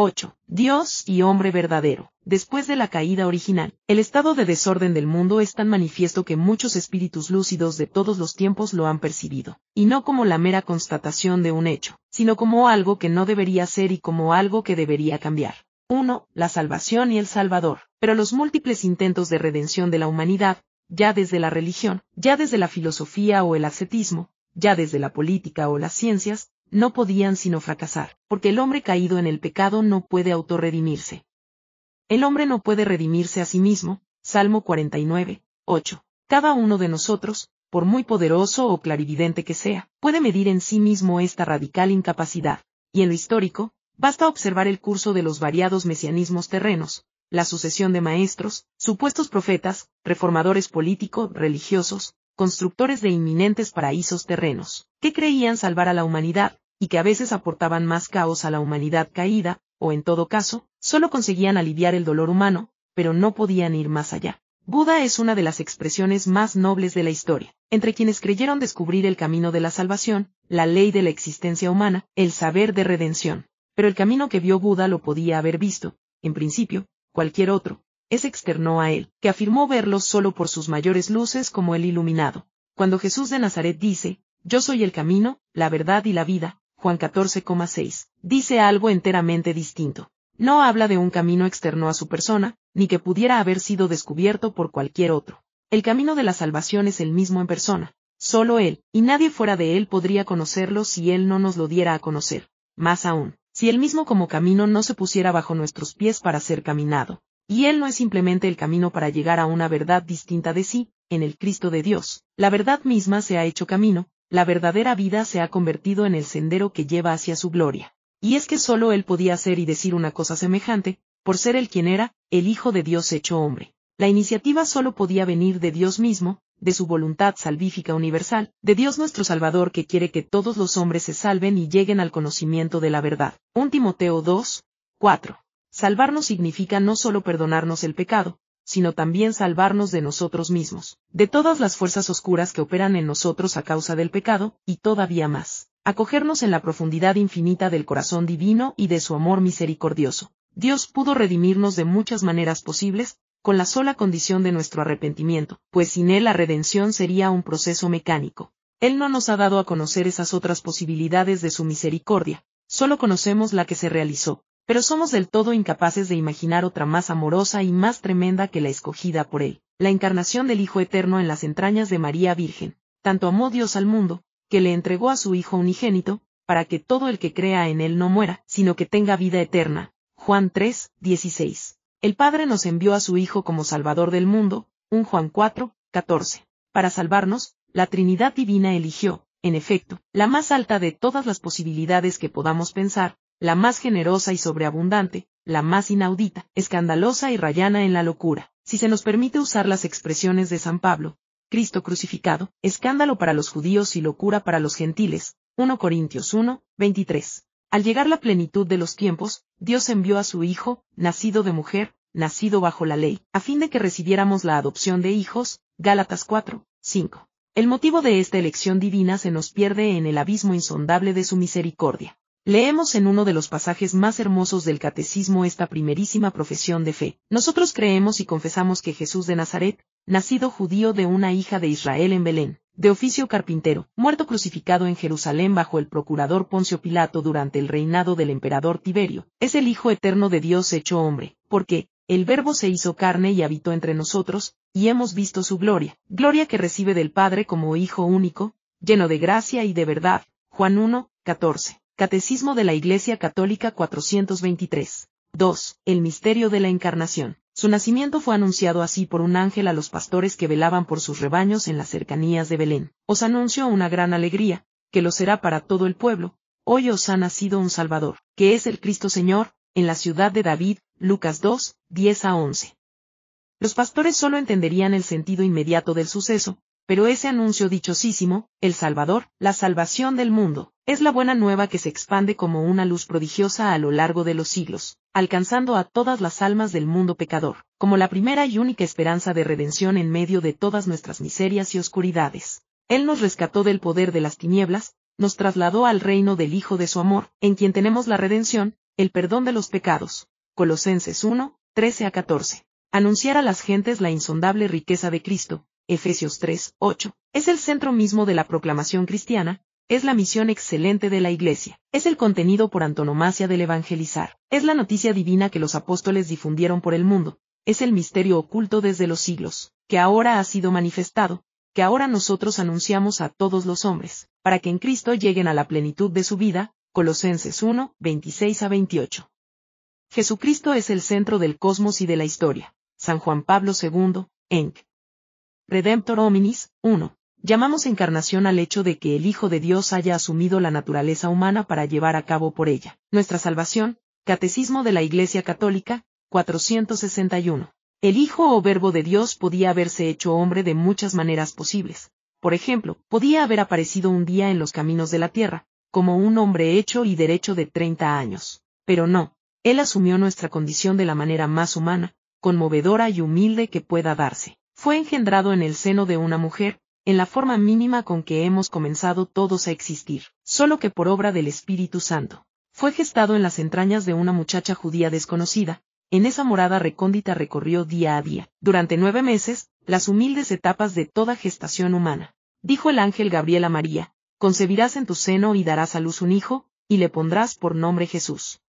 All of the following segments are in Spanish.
8. Dios y hombre verdadero. Después de la caída original, el estado de desorden del mundo es tan manifiesto que muchos espíritus lúcidos de todos los tiempos lo han percibido, y no como la mera constatación de un hecho, sino como algo que no debería ser y como algo que debería cambiar. 1. La salvación y el Salvador. Pero los múltiples intentos de redención de la humanidad, ya desde la religión, ya desde la filosofía o el ascetismo, ya desde la política o las ciencias, no podían sino fracasar, porque el hombre caído en el pecado no puede autorredimirse. El hombre no puede redimirse a sí mismo, Salmo 49, 8. Cada uno de nosotros, por muy poderoso o clarividente que sea, puede medir en sí mismo esta radical incapacidad, y en lo histórico, basta observar el curso de los variados mesianismos terrenos, la sucesión de maestros, supuestos profetas, reformadores políticos, religiosos, constructores de inminentes paraísos terrenos, que creían salvar a la humanidad, y que a veces aportaban más caos a la humanidad caída, o en todo caso, solo conseguían aliviar el dolor humano, pero no podían ir más allá. Buda es una de las expresiones más nobles de la historia, entre quienes creyeron descubrir el camino de la salvación, la ley de la existencia humana, el saber de redención. Pero el camino que vio Buda lo podía haber visto, en principio, cualquier otro, es externo a él, que afirmó verlo solo por sus mayores luces como el iluminado. Cuando Jesús de Nazaret dice, Yo soy el camino, la verdad y la vida, Juan 14,6, dice algo enteramente distinto. No habla de un camino externo a su persona, ni que pudiera haber sido descubierto por cualquier otro. El camino de la salvación es el mismo en persona. Solo Él, y nadie fuera de Él podría conocerlo si Él no nos lo diera a conocer. Más aún, si Él mismo como camino no se pusiera bajo nuestros pies para ser caminado. Y Él no es simplemente el camino para llegar a una verdad distinta de sí, en el Cristo de Dios. La verdad misma se ha hecho camino, la verdadera vida se ha convertido en el sendero que lleva hacia su gloria. Y es que solo Él podía hacer y decir una cosa semejante, por ser el quien era, el Hijo de Dios hecho hombre. La iniciativa solo podía venir de Dios mismo, de su voluntad salvífica universal, de Dios nuestro Salvador que quiere que todos los hombres se salven y lleguen al conocimiento de la verdad. 1 Timoteo 2, 4. Salvarnos significa no solo perdonarnos el pecado, sino también salvarnos de nosotros mismos, de todas las fuerzas oscuras que operan en nosotros a causa del pecado, y todavía más, acogernos en la profundidad infinita del corazón divino y de su amor misericordioso. Dios pudo redimirnos de muchas maneras posibles, con la sola condición de nuestro arrepentimiento, pues sin él la redención sería un proceso mecánico. Él no nos ha dado a conocer esas otras posibilidades de su misericordia, solo conocemos la que se realizó, pero somos del todo incapaces de imaginar otra más amorosa y más tremenda que la escogida por Él, la encarnación del Hijo Eterno en las entrañas de María Virgen. Tanto amó Dios al mundo, que le entregó a su Hijo unigénito, para que todo el que crea en Él no muera, sino que tenga vida eterna. Juan 3, 16. El Padre nos envió a su Hijo como Salvador del mundo, 1 Juan 4, 14. Para salvarnos, la Trinidad Divina eligió, en efecto, la más alta de todas las posibilidades que podamos pensar, la más generosa y sobreabundante, la más inaudita, escandalosa y rayana en la locura. Si se nos permite usar las expresiones de San Pablo, Cristo crucificado, escándalo para los judíos y locura para los gentiles. 1 Corintios 1, 23. Al llegar la plenitud de los tiempos, Dios envió a su Hijo, nacido de mujer, nacido bajo la ley, a fin de que recibiéramos la adopción de hijos. Gálatas 4, 5. El motivo de esta elección divina se nos pierde en el abismo insondable de su misericordia. Leemos en uno de los pasajes más hermosos del catecismo esta primerísima profesión de fe. Nosotros creemos y confesamos que Jesús de Nazaret, nacido judío de una hija de Israel en Belén, de oficio carpintero, muerto crucificado en Jerusalén bajo el procurador Poncio Pilato durante el reinado del emperador Tiberio, es el Hijo eterno de Dios hecho hombre, porque, el Verbo se hizo carne y habitó entre nosotros, y hemos visto su gloria, gloria que recibe del Padre como Hijo único, lleno de gracia y de verdad. Juan 1, 14. Catecismo de la Iglesia Católica 423. 2. El misterio de la Encarnación. Su nacimiento fue anunciado así por un ángel a los pastores que velaban por sus rebaños en las cercanías de Belén. Os anuncio una gran alegría, que lo será para todo el pueblo. Hoy os ha nacido un Salvador, que es el Cristo Señor, en la ciudad de David. Lucas 2, 10 a 11. Los pastores solo entenderían el sentido inmediato del suceso, pero ese anuncio dichosísimo, el Salvador, la salvación del mundo, es la buena nueva que se expande como una luz prodigiosa a lo largo de los siglos, alcanzando a todas las almas del mundo pecador, como la primera y única esperanza de redención en medio de todas nuestras miserias y oscuridades. Él nos rescató del poder de las tinieblas, nos trasladó al reino del Hijo de su amor, en quien tenemos la redención, el perdón de los pecados. Colosenses 1, 13 a 14. Anunciar a las gentes la insondable riqueza de Cristo. Efesios 3, 8. Es el centro mismo de la proclamación cristiana, es la misión excelente de la Iglesia, es el contenido por antonomasia del evangelizar, es la noticia divina que los apóstoles difundieron por el mundo, es el misterio oculto desde los siglos, que ahora ha sido manifestado, que ahora nosotros anunciamos a todos los hombres, para que en Cristo lleguen a la plenitud de su vida, Colosenses 1, 26 a 28. Jesucristo es el centro del cosmos y de la historia. San Juan Pablo II, Enc. Redemptor Hominis, 1. Llamamos encarnación al hecho de que el Hijo de Dios haya asumido la naturaleza humana para llevar a cabo por ella nuestra salvación. Catecismo de la Iglesia Católica, 461. El Hijo o Verbo de Dios podía haberse hecho hombre de muchas maneras posibles. Por ejemplo, podía haber aparecido un día en los caminos de la tierra, como un hombre hecho y derecho de 30 años. Pero no, él asumió nuestra condición de la manera más humana, conmovedora y humilde que pueda darse. Fue engendrado en el seno de una mujer, en la forma mínima con que hemos comenzado todos a existir, solo que por obra del Espíritu Santo. Fue gestado en las entrañas de una muchacha judía desconocida, en esa morada recóndita recorrió día a día, durante nueve meses, las humildes etapas de toda gestación humana. Dijo el ángel Gabriel a María, concebirás en tu seno y darás a luz un hijo, y le pondrás por nombre Jesús.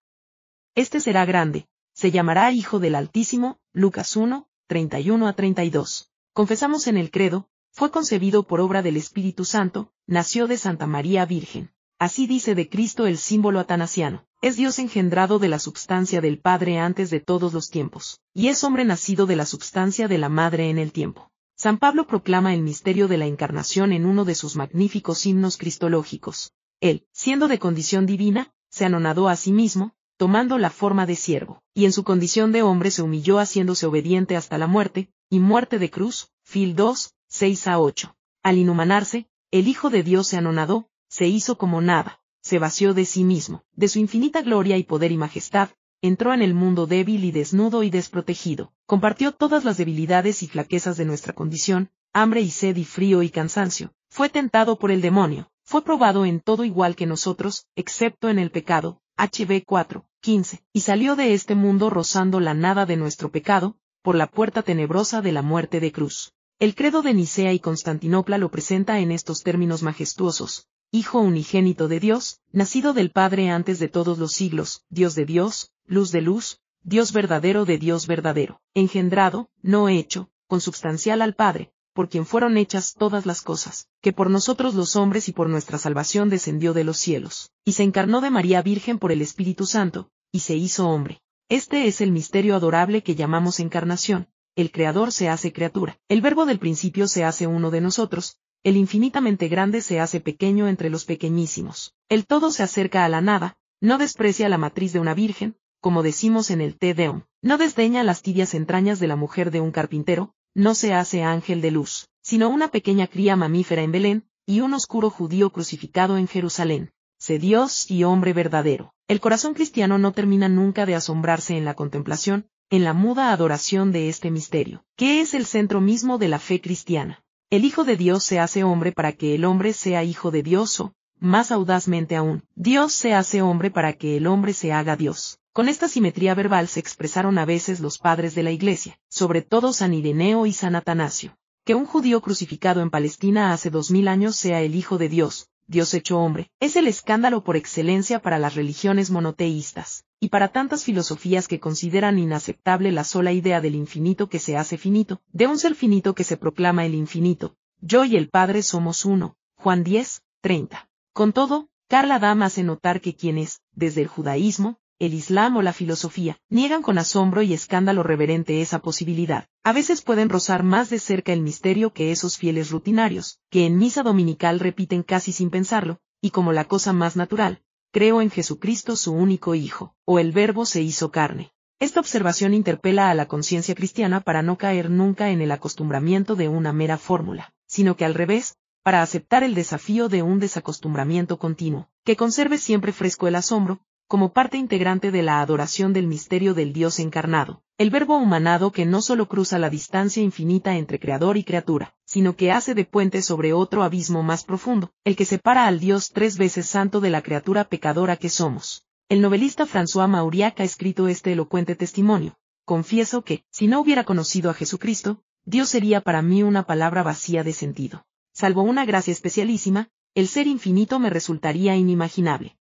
Este será grande, se llamará Hijo del Altísimo, Lucas 1, 31 a 32. Confesamos en el credo, fue concebido por obra del Espíritu Santo, nació de Santa María Virgen. Así dice de Cristo el símbolo atanasiano. Es Dios engendrado de la substancia del Padre antes de todos los tiempos, y es hombre nacido de la substancia de la Madre en el tiempo. San Pablo proclama el misterio de la encarnación en uno de sus magníficos himnos cristológicos. Él, siendo de condición divina, se anonadó a sí mismo, tomando la forma de siervo, y en su condición de hombre se humilló haciéndose obediente hasta la muerte, y muerte de cruz, Fil 2, 6 a 8. Al inhumanarse, el Hijo de Dios se anonadó, se hizo como nada, se vació de sí mismo, de su infinita gloria y poder y majestad, entró en el mundo débil y desnudo y desprotegido, compartió todas las debilidades y flaquezas de nuestra condición, hambre y sed y frío y cansancio, fue tentado por el demonio, fue probado en todo igual que nosotros, excepto en el pecado, HB 4, 15, y salió de este mundo rozando la nada de nuestro pecado, por la puerta tenebrosa de la muerte de cruz. El credo de Nicea y Constantinopla lo presenta en estos términos majestuosos. Hijo unigénito de Dios, nacido del Padre antes de todos los siglos, Dios de Dios, luz de luz, Dios verdadero de Dios verdadero, engendrado, no hecho, consubstancial al Padre, por quien fueron hechas todas las cosas, que por nosotros los hombres y por nuestra salvación descendió de los cielos, y se encarnó de María Virgen por el Espíritu Santo, y se hizo hombre. Este es el misterio adorable que llamamos encarnación, el Creador se hace criatura, el Verbo del principio se hace uno de nosotros, el infinitamente grande se hace pequeño entre los pequeñísimos, el todo se acerca a la nada, no desprecia la matriz de una virgen, como decimos en el Te Deum, no desdeña las tibias entrañas de la mujer de un carpintero, no se hace ángel de luz, sino una pequeña cría mamífera en Belén, y un oscuro judío crucificado en Jerusalén. Sé Dios y hombre verdadero. El corazón cristiano no termina nunca de asombrarse en la contemplación, en la muda adoración de este misterio, que es el centro mismo de la fe cristiana. El Hijo de Dios se hace hombre para que el hombre sea hijo de Dios o, más audazmente aún, Dios se hace hombre para que el hombre se haga Dios. Con esta simetría verbal se expresaron a veces los padres de la Iglesia, sobre todo San Ireneo y San Atanasio. Que un judío crucificado en Palestina hace dos mil años sea el Hijo de Dios, Dios hecho hombre, es el escándalo por excelencia para las religiones monoteístas, y para tantas filosofías que consideran inaceptable la sola idea del infinito que se hace finito, de un ser finito que se proclama el infinito. Yo y el Padre somos uno. Juan 10, 30. Con todo, Carla Dam hace notar que quienes, desde el judaísmo, el Islam o la filosofía, niegan con asombro y escándalo reverente esa posibilidad. A veces pueden rozar más de cerca el misterio que esos fieles rutinarios, que en misa dominical repiten casi sin pensarlo, y como la cosa más natural, creo en Jesucristo su único Hijo, o el Verbo se hizo carne. Esta observación interpela a la conciencia cristiana para no caer nunca en el acostumbramiento de una mera fórmula, sino que al revés, para aceptar el desafío de un desacostumbramiento continuo, que conserve siempre fresco el asombro, como parte integrante de la adoración del misterio del Dios encarnado, el verbo humanado que no solo cruza la distancia infinita entre creador y criatura, sino que hace de puente sobre otro abismo más profundo, el que separa al Dios tres veces santo de la criatura pecadora que somos. El novelista François Mauriac ha escrito este elocuente testimonio. Confieso que, si no hubiera conocido a Jesucristo, Dios sería para mí una palabra vacía de sentido. Salvo una gracia especialísima, el ser infinito me resultaría inimaginable.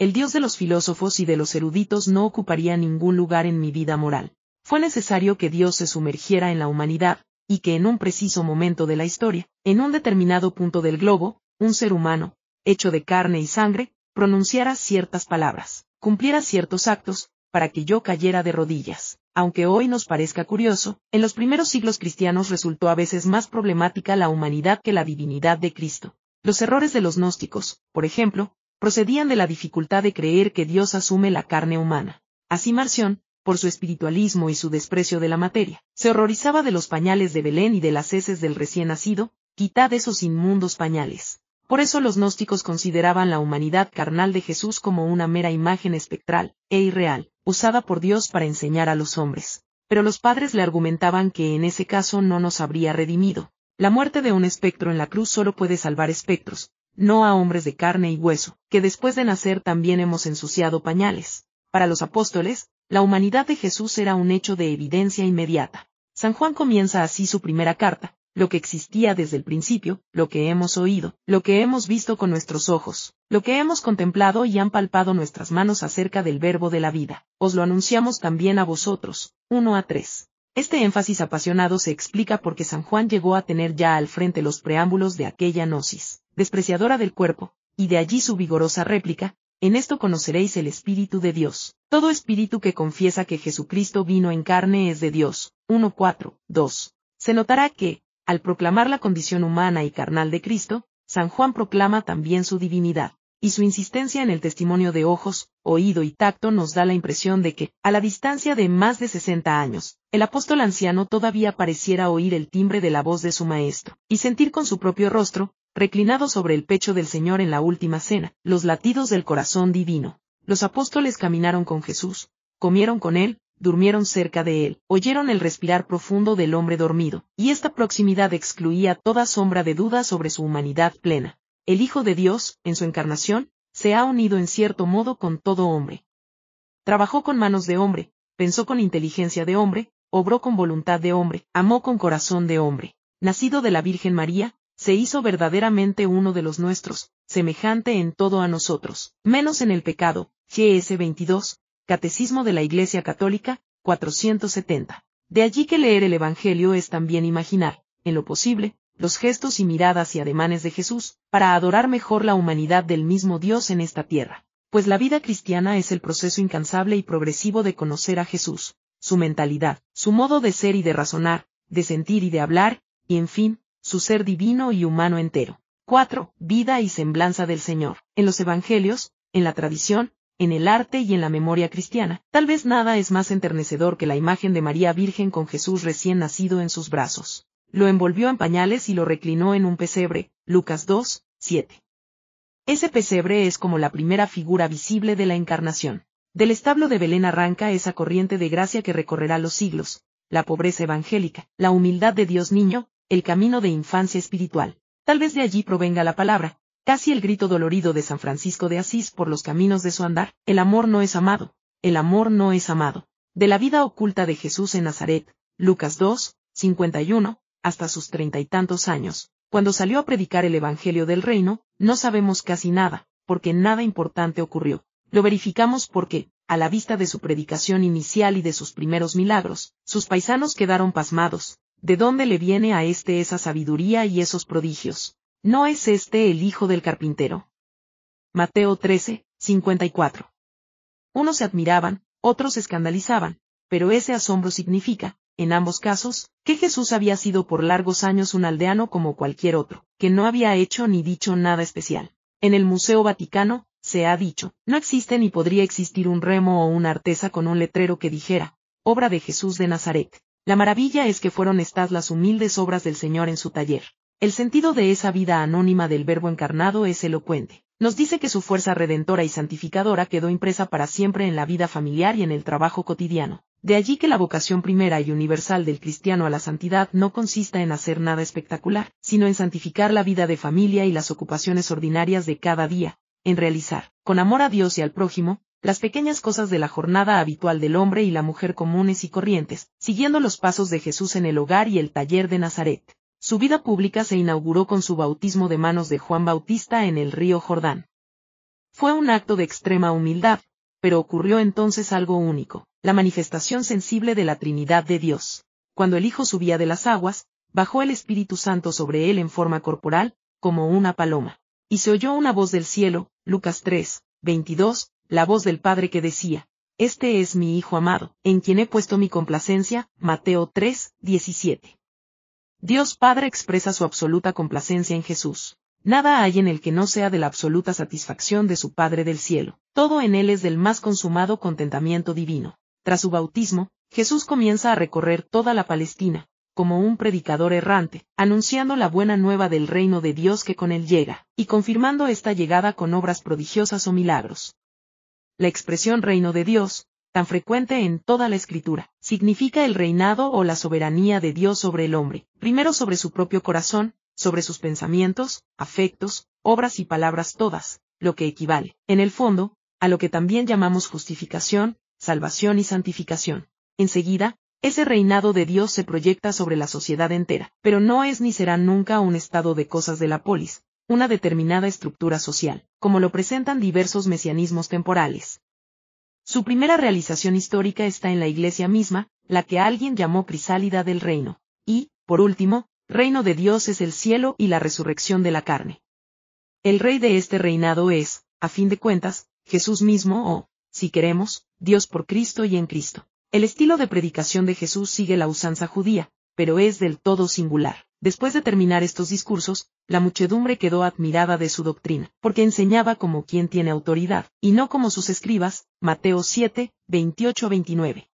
El Dios de los filósofos y de los eruditos no ocuparía ningún lugar en mi vida moral. Fue necesario que Dios se sumergiera en la humanidad, y que en un preciso momento de la historia, en un determinado punto del globo, un ser humano, hecho de carne y sangre, pronunciara ciertas palabras, cumpliera ciertos actos, para que yo cayera de rodillas. Aunque hoy nos parezca curioso, en los primeros siglos cristianos resultó a veces más problemática la humanidad que la divinidad de Cristo. Los errores de los gnósticos, por ejemplo, procedían de la dificultad de creer que Dios asume la carne humana. Así Marción, por su espiritualismo y su desprecio de la materia. Se horrorizaba de los pañales de Belén y de las heces del recién nacido, quitad esos inmundos pañales. Por eso los gnósticos consideraban la humanidad carnal de Jesús como una mera imagen espectral, e irreal, usada por Dios para enseñar a los hombres. Pero los padres le argumentaban que en ese caso no nos habría redimido. La muerte de un espectro en la cruz solo puede salvar espectros, no a hombres de carne y hueso, que después de nacer también hemos ensuciado pañales. Para los apóstoles, la humanidad de Jesús era un hecho de evidencia inmediata. San Juan comienza así su primera carta, lo que existía desde el principio, lo que hemos oído, lo que hemos visto con nuestros ojos, lo que hemos contemplado y han palpado nuestras manos acerca del verbo de la vida. Os lo anunciamos también a vosotros. 1 a 3. Este énfasis apasionado se explica porque San Juan llegó a tener ya al frente los preámbulos de aquella gnosis, despreciadora del cuerpo, y de allí su vigorosa réplica, en esto conoceréis el Espíritu de Dios. Todo espíritu que confiesa que Jesucristo vino en carne es de Dios. 1.4, 2. Se notará que, al proclamar la condición humana y carnal de Cristo, San Juan proclama también su divinidad, y su insistencia en el testimonio de ojos, oído y tacto nos da la impresión de que, a la distancia de más de 60 años, el apóstol anciano todavía pareciera oír el timbre de la voz de su maestro, y sentir con su propio rostro, reclinado sobre el pecho del Señor en la última cena, los latidos del corazón divino. Los apóstoles caminaron con Jesús, comieron con él, durmieron cerca de él, oyeron el respirar profundo del hombre dormido, y esta proximidad excluía toda sombra de duda sobre su humanidad plena. El Hijo de Dios, en su encarnación, se ha unido en cierto modo con todo hombre. Trabajó con manos de hombre, pensó con inteligencia de hombre, obró con voluntad de hombre, amó con corazón de hombre. Nacido de la Virgen María, se hizo verdaderamente uno de los nuestros, semejante en todo a nosotros, menos en el pecado, GS 22, Catecismo de la Iglesia Católica, 470. De allí que leer el Evangelio es también imaginar, en lo posible, los gestos y miradas y ademanes de Jesús, para adorar mejor la humanidad del mismo Dios en esta tierra. Pues la vida cristiana es el proceso incansable y progresivo de conocer a Jesús, su mentalidad, su modo de ser y de razonar, de sentir y de hablar, y en fin, su ser divino y humano entero. 4. Vida y semblanza del Señor. En los Evangelios, en la tradición, en el arte y en la memoria cristiana, tal vez nada es más enternecedor que la imagen de María Virgen con Jesús recién nacido en sus brazos. Lo envolvió en pañales y lo reclinó en un pesebre, Lucas 2, 7. Ese pesebre es como la primera figura visible de la encarnación. Del establo de Belén arranca esa corriente de gracia que recorrerá los siglos, la pobreza evangélica, la humildad de Dios niño, el camino de infancia espiritual. Tal vez de allí provenga la palabra, casi el grito dolorido de San Francisco de Asís por los caminos de su andar, el amor no es amado, el amor no es amado. De la vida oculta de Jesús en Nazaret, Lucas 2, 51, hasta sus treinta y tantos años, cuando salió a predicar el Evangelio del Reino, no sabemos casi nada, porque nada importante ocurrió. Lo verificamos porque, a la vista de su predicación inicial y de sus primeros milagros, sus paisanos quedaron pasmados, ¿De dónde le viene a éste esa sabiduría y esos prodigios? ¿No es este el hijo del carpintero? Mateo 13, 54. Unos se admiraban, otros se escandalizaban, pero ese asombro significa, en ambos casos, que Jesús había sido por largos años un aldeano como cualquier otro, que no había hecho ni dicho nada especial. En el Museo Vaticano, se ha dicho, no existe ni podría existir un remo o una artesa con un letrero que dijera, obra de Jesús de Nazaret. La maravilla es que fueron estas las humildes obras del Señor en su taller. El sentido de esa vida anónima del Verbo encarnado es elocuente. Nos dice que su fuerza redentora y santificadora quedó impresa para siempre en la vida familiar y en el trabajo cotidiano. De allí que la vocación primera y universal del cristiano a la santidad no consista en hacer nada espectacular, sino en santificar la vida de familia y las ocupaciones ordinarias de cada día, en realizar, con amor a Dios y al prójimo, las pequeñas cosas de la jornada habitual del hombre y la mujer comunes y corrientes, siguiendo los pasos de Jesús en el hogar y el taller de Nazaret. Su vida pública se inauguró con su bautismo de manos de Juan Bautista en el río Jordán. Fue un acto de extrema humildad, pero ocurrió entonces algo único, la manifestación sensible de la Trinidad de Dios. Cuando el Hijo subía de las aguas, bajó el Espíritu Santo sobre él en forma corporal, como una paloma. Y se oyó una voz del cielo, Lucas 3, 22, la voz del Padre que decía, Este es mi Hijo amado, en quien he puesto mi complacencia, Mateo 3, 17. Dios Padre expresa su absoluta complacencia en Jesús. Nada hay en el que no sea de la absoluta satisfacción de su Padre del cielo. Todo en él es del más consumado contentamiento divino. Tras su bautismo, Jesús comienza a recorrer toda la Palestina, como un predicador errante, anunciando la buena nueva del reino de Dios que con él llega, y confirmando esta llegada con obras prodigiosas o milagros. La expresión reino de Dios, tan frecuente en toda la escritura, significa el reinado o la soberanía de Dios sobre el hombre, primero sobre su propio corazón, sobre sus pensamientos, afectos, obras y palabras todas, lo que equivale, en el fondo, a lo que también llamamos justificación, salvación y santificación. Enseguida, ese reinado de Dios se proyecta sobre la sociedad entera, pero no es ni será nunca un estado de cosas de la polis, una determinada estructura social, como lo presentan diversos mesianismos temporales. Su primera realización histórica está en la iglesia misma, la que alguien llamó crisálida del reino, y, por último, reino de Dios es el cielo y la resurrección de la carne. El rey de este reinado es, a fin de cuentas, Jesús mismo o, si queremos, Dios por Cristo y en Cristo. El estilo de predicación de Jesús sigue la usanza judía, pero es del todo singular. Después de terminar estos discursos, la muchedumbre quedó admirada de su doctrina, porque enseñaba como quien tiene autoridad, y no como sus escribas, Mateo 7, 28-29.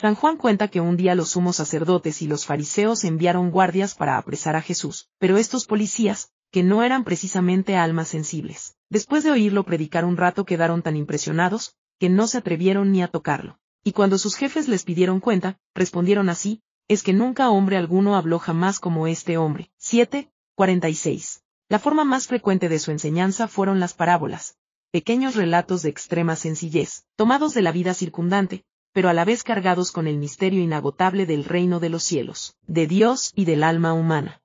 San Juan cuenta que un día los sumos sacerdotes y los fariseos enviaron guardias para apresar a Jesús, pero estos policías, que no eran precisamente almas sensibles, después de oírlo predicar un rato quedaron tan impresionados, que no se atrevieron ni a tocarlo. Y cuando sus jefes les pidieron cuenta, respondieron así, es que nunca hombre alguno habló jamás como este hombre. 7, 46. La forma más frecuente de su enseñanza fueron las parábolas, pequeños relatos de extrema sencillez, tomados de la vida circundante, pero a la vez cargados con el misterio inagotable del reino de los cielos, de Dios y del alma humana.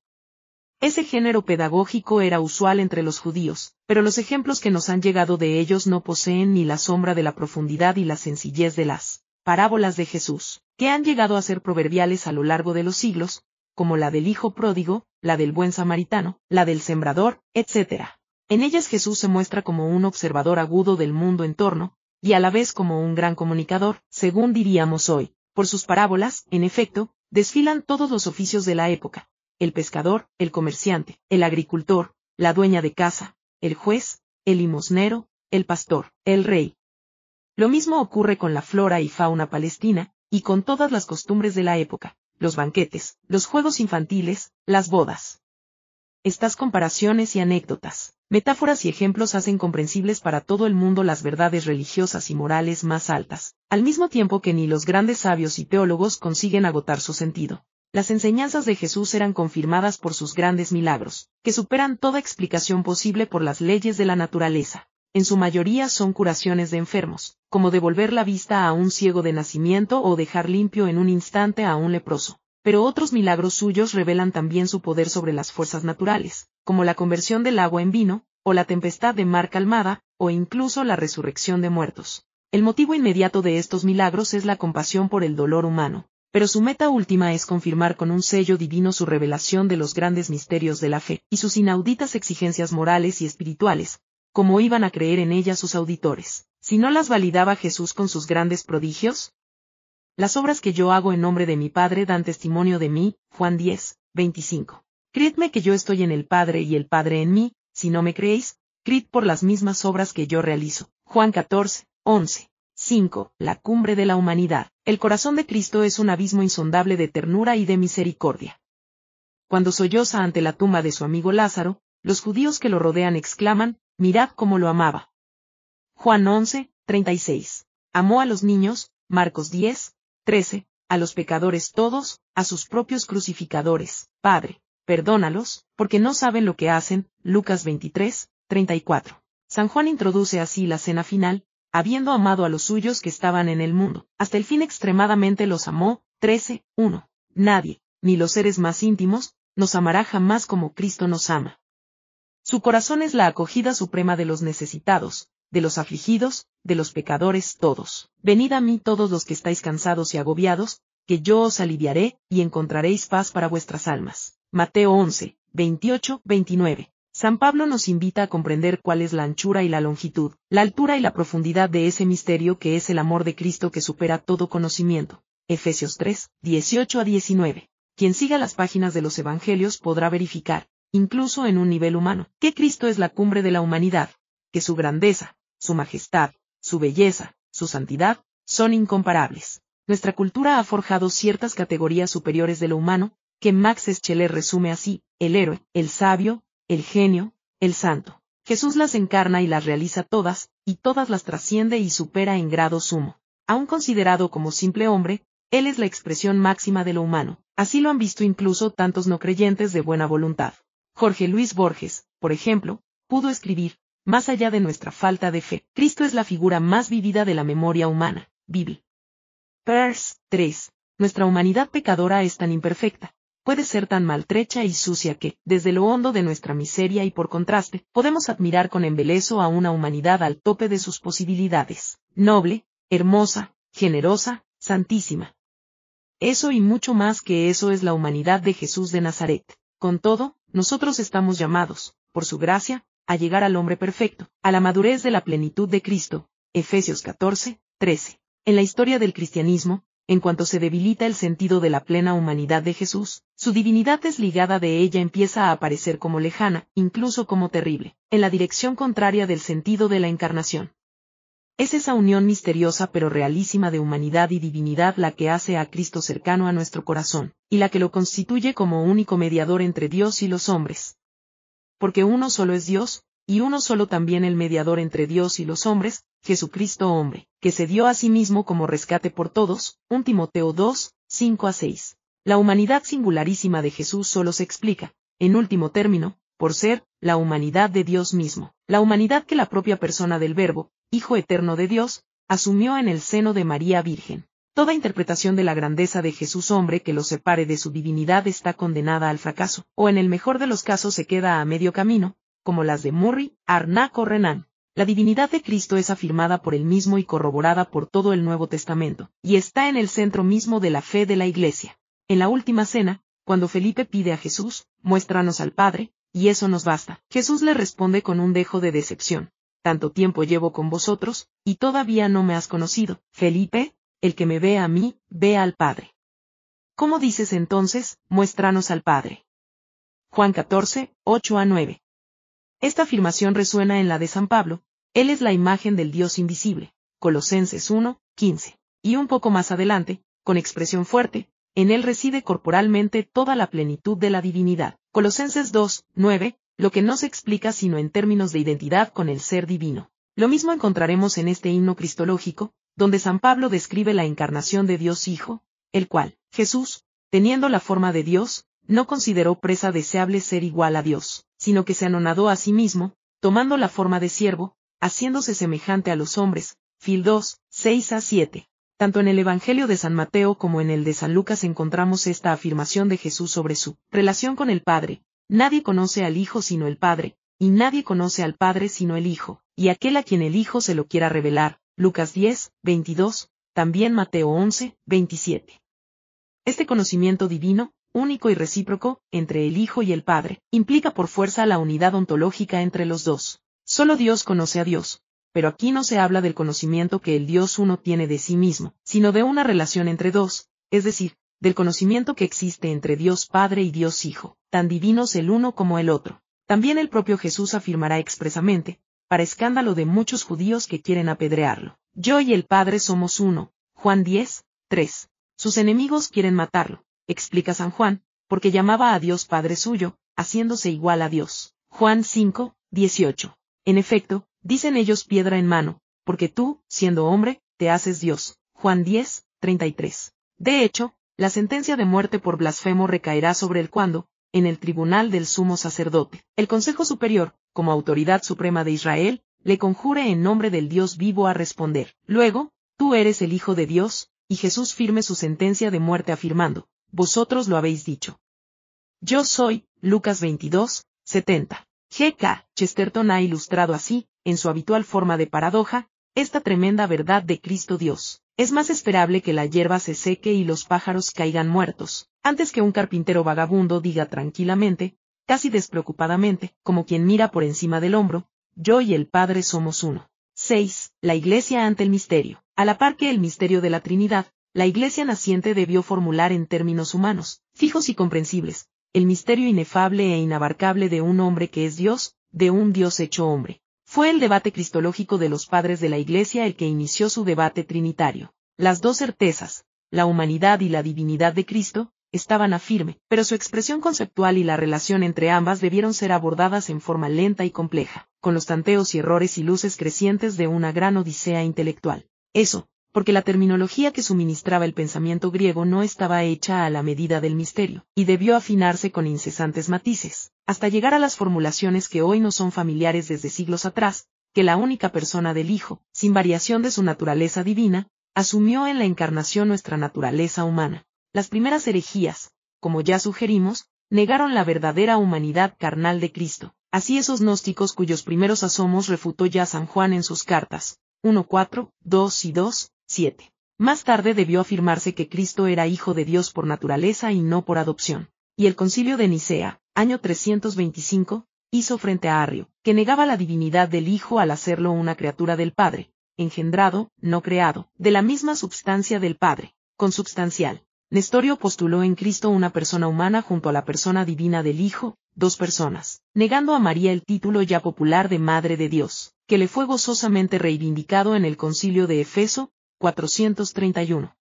Ese género pedagógico era usual entre los judíos, pero los ejemplos que nos han llegado de ellos no poseen ni la sombra de la profundidad y la sencillez de las parábolas de Jesús, que han llegado a ser proverbiales a lo largo de los siglos, como la del Hijo pródigo, la del buen samaritano, la del sembrador, etc. En ellas Jesús se muestra como un observador agudo del mundo en torno, y a la vez como un gran comunicador, según diríamos hoy. Por sus parábolas, en efecto, desfilan todos los oficios de la época. El pescador, el comerciante, el agricultor, la dueña de casa, el juez, el limosnero, el pastor, el rey. Lo mismo ocurre con la flora y fauna palestina, y con todas las costumbres de la época, los banquetes, los juegos infantiles, las bodas. Estas comparaciones y anécdotas, Metáforas y ejemplos hacen comprensibles para todo el mundo las verdades religiosas y morales más altas, al mismo tiempo que ni los grandes sabios y teólogos consiguen agotar su sentido. Las enseñanzas de Jesús eran confirmadas por sus grandes milagros, que superan toda explicación posible por las leyes de la naturaleza. En su mayoría son curaciones de enfermos, como devolver la vista a un ciego de nacimiento o dejar limpio en un instante a un leproso. Pero otros milagros suyos revelan también su poder sobre las fuerzas naturales, como la conversión del agua en vino, o la tempestad de mar calmada, o incluso la resurrección de muertos. El motivo inmediato de estos milagros es la compasión por el dolor humano, pero su meta última es confirmar con un sello divino su revelación de los grandes misterios de la fe, y sus inauditas exigencias morales y espirituales, como iban a creer en ellas sus auditores. Si no las validaba Jesús con sus grandes prodigios, las obras que yo hago en nombre de mi Padre dan testimonio de mí, Juan 10, 25. Creedme que yo estoy en el Padre y el Padre en mí, si no me creéis, creed por las mismas obras que yo realizo. Juan 14, 11. 5. La cumbre de la humanidad. El corazón de Cristo es un abismo insondable de ternura y de misericordia. Cuando solloza ante la tumba de su amigo Lázaro, los judíos que lo rodean exclaman, mirad cómo lo amaba. Juan 11, 36. Amó a los niños, Marcos 10, 13, a los pecadores todos, a sus propios crucificadores, Padre, perdónalos, porque no saben lo que hacen, Lucas 23, 34. San Juan introduce así la cena final, habiendo amado a los suyos que estaban en el mundo, hasta el fin extremadamente los amó. 13, 1. Nadie, ni los seres más íntimos, nos amará jamás como Cristo nos ama. Su corazón es la acogida suprema de los necesitados, de los afligidos, de los pecadores todos. Venid a mí todos los que estáis cansados y agobiados, que yo os aliviaré, y encontraréis paz para vuestras almas. Mateo 11, 28, 29. San Pablo nos invita a comprender cuál es la anchura y la longitud, la altura y la profundidad de ese misterio que es el amor de Cristo que supera todo conocimiento. Efesios 3, 18 a 19. Quien siga las páginas de los Evangelios podrá verificar, incluso en un nivel humano, que Cristo es la cumbre de la humanidad, que su grandeza, su majestad, su belleza, su santidad, son incomparables. Nuestra cultura ha forjado ciertas categorías superiores de lo humano, que Max Scheler resume así, el héroe, el sabio, el genio, el santo. Jesús las encarna y las realiza todas, y todas las trasciende y supera en grado sumo. Aun considerado como simple hombre, él es la expresión máxima de lo humano. Así lo han visto incluso tantos no creyentes de buena voluntad. Jorge Luis Borges, por ejemplo, pudo escribir, más allá de nuestra falta de fe, Cristo es la figura más vivida de la memoria humana. Bibi. Pers 3. Nuestra humanidad pecadora es tan imperfecta, puede ser tan maltrecha y sucia que, desde lo hondo de nuestra miseria y por contraste, podemos admirar con embeleso a una humanidad al tope de sus posibilidades, noble, hermosa, generosa, santísima. Eso y mucho más que eso es la humanidad de Jesús de Nazaret. Con todo, nosotros estamos llamados, por su gracia, a llegar al hombre perfecto, a la madurez de la plenitud de Cristo. Efesios 14, 13. En la historia del cristianismo, en cuanto se debilita el sentido de la plena humanidad de Jesús, su divinidad desligada de ella empieza a aparecer como lejana, incluso como terrible, en la dirección contraria del sentido de la encarnación. Es esa unión misteriosa pero realísima de humanidad y divinidad la que hace a Cristo cercano a nuestro corazón, y la que lo constituye como único mediador entre Dios y los hombres, porque uno solo es Dios, y uno solo también el mediador entre Dios y los hombres, Jesucristo hombre, que se dio a sí mismo como rescate por todos, 1 Timoteo 2, 5 a 6. La humanidad singularísima de Jesús solo se explica, en último término, por ser, la humanidad de Dios mismo, la humanidad que la propia persona del Verbo, Hijo eterno de Dios, asumió en el seno de María Virgen. Toda interpretación de la grandeza de Jesús hombre que lo separe de su divinidad está condenada al fracaso, o en el mejor de los casos se queda a medio camino, como las de Murray, Arnac o Renan. La divinidad de Cristo es afirmada por él mismo y corroborada por todo el Nuevo Testamento, y está en el centro mismo de la fe de la Iglesia. En la última cena, cuando Felipe pide a Jesús, muéstranos al Padre, y eso nos basta. Jesús le responde con un dejo de decepción. Tanto tiempo llevo con vosotros, y todavía no me has conocido. Felipe, el que me ve a mí, ve al Padre. ¿Cómo dices entonces, muéstranos al Padre? Juan 14, 8 a 9. Esta afirmación resuena en la de San Pablo, Él es la imagen del Dios invisible, Colosenses 1, 15. Y un poco más adelante, con expresión fuerte, en Él reside corporalmente toda la plenitud de la divinidad, Colosenses 2, 9, lo que no se explica sino en términos de identidad con el ser divino. Lo mismo encontraremos en este himno cristológico, donde San Pablo describe la encarnación de Dios Hijo, el cual, Jesús, teniendo la forma de Dios, no consideró presa deseable ser igual a Dios, sino que se anonadó a sí mismo, tomando la forma de siervo, haciéndose semejante a los hombres. Fil 2, 6 a 7. Tanto en el Evangelio de San Mateo como en el de San Lucas encontramos esta afirmación de Jesús sobre su relación con el Padre. Nadie conoce al Hijo sino el Padre, y nadie conoce al Padre sino el Hijo, y aquel a quien el Hijo se lo quiera revelar, Lucas 10, 22, también Mateo 11, 27. Este conocimiento divino, único y recíproco, entre el Hijo y el Padre, implica por fuerza la unidad ontológica entre los dos. Solo Dios conoce a Dios, pero aquí no se habla del conocimiento que el Dios uno tiene de sí mismo, sino de una relación entre dos, es decir, del conocimiento que existe entre Dios Padre y Dios Hijo, tan divinos el uno como el otro. También el propio Jesús afirmará expresamente, para escándalo de muchos judíos que quieren apedrearlo. Yo y el Padre somos uno. Juan 10, 3. Sus enemigos quieren matarlo, explica San Juan, porque llamaba a Dios Padre suyo, haciéndose igual a Dios. Juan 5, 18. En efecto, dicen ellos piedra en mano, porque tú, siendo hombre, te haces Dios. Juan 10, 33. De hecho, la sentencia de muerte por blasfemo recaerá sobre el cuando, en el tribunal del sumo sacerdote. El Consejo Superior, como autoridad suprema de Israel, le conjure en nombre del Dios vivo a responder. Luego, tú eres el Hijo de Dios, y Jesús firme su sentencia de muerte afirmando, vosotros lo habéis dicho. Yo soy, Lucas 22, 70. G.K. Chesterton ha ilustrado así, en su habitual forma de paradoja, esta tremenda verdad de Cristo Dios. Es más esperable que la hierba se seque y los pájaros caigan muertos, antes que un carpintero vagabundo diga tranquilamente, casi despreocupadamente, como quien mira por encima del hombro, yo y el Padre somos uno. 6. La Iglesia ante el misterio. A la par que el misterio de la Trinidad, la Iglesia naciente debió formular en términos humanos, fijos y comprensibles, el misterio inefable e inabarcable de un hombre que es Dios, de un Dios hecho hombre. Fue el debate cristológico de los padres de la Iglesia el que inició su debate trinitario. Las dos certezas, la humanidad y la divinidad de Cristo, estaban a firme, pero su expresión conceptual y la relación entre ambas debieron ser abordadas en forma lenta y compleja, con los tanteos y errores y luces crecientes de una gran odisea intelectual. Eso, porque la terminología que suministraba el pensamiento griego no estaba hecha a la medida del misterio, y debió afinarse con incesantes matices, hasta llegar a las formulaciones que hoy no son familiares desde siglos atrás, que la única persona del Hijo, sin variación de su naturaleza divina, asumió en la encarnación nuestra naturaleza humana. Las primeras herejías, como ya sugerimos, negaron la verdadera humanidad carnal de Cristo. Así esos gnósticos cuyos primeros asomos refutó ya San Juan en sus cartas, 1.4, 2 y 2, 7. Más tarde debió afirmarse que Cristo era hijo de Dios por naturaleza y no por adopción. Y el concilio de Nicea, año 325, hizo frente a Arrio, que negaba la divinidad del Hijo al hacerlo una criatura del Padre, engendrado, no creado, de la misma substancia del Padre, consubstancial. Nestorio postuló en Cristo una persona humana junto a la persona divina del Hijo, dos personas, negando a María el título ya popular de Madre de Dios, que le fue gozosamente reivindicado en el concilio de Efeso, 431.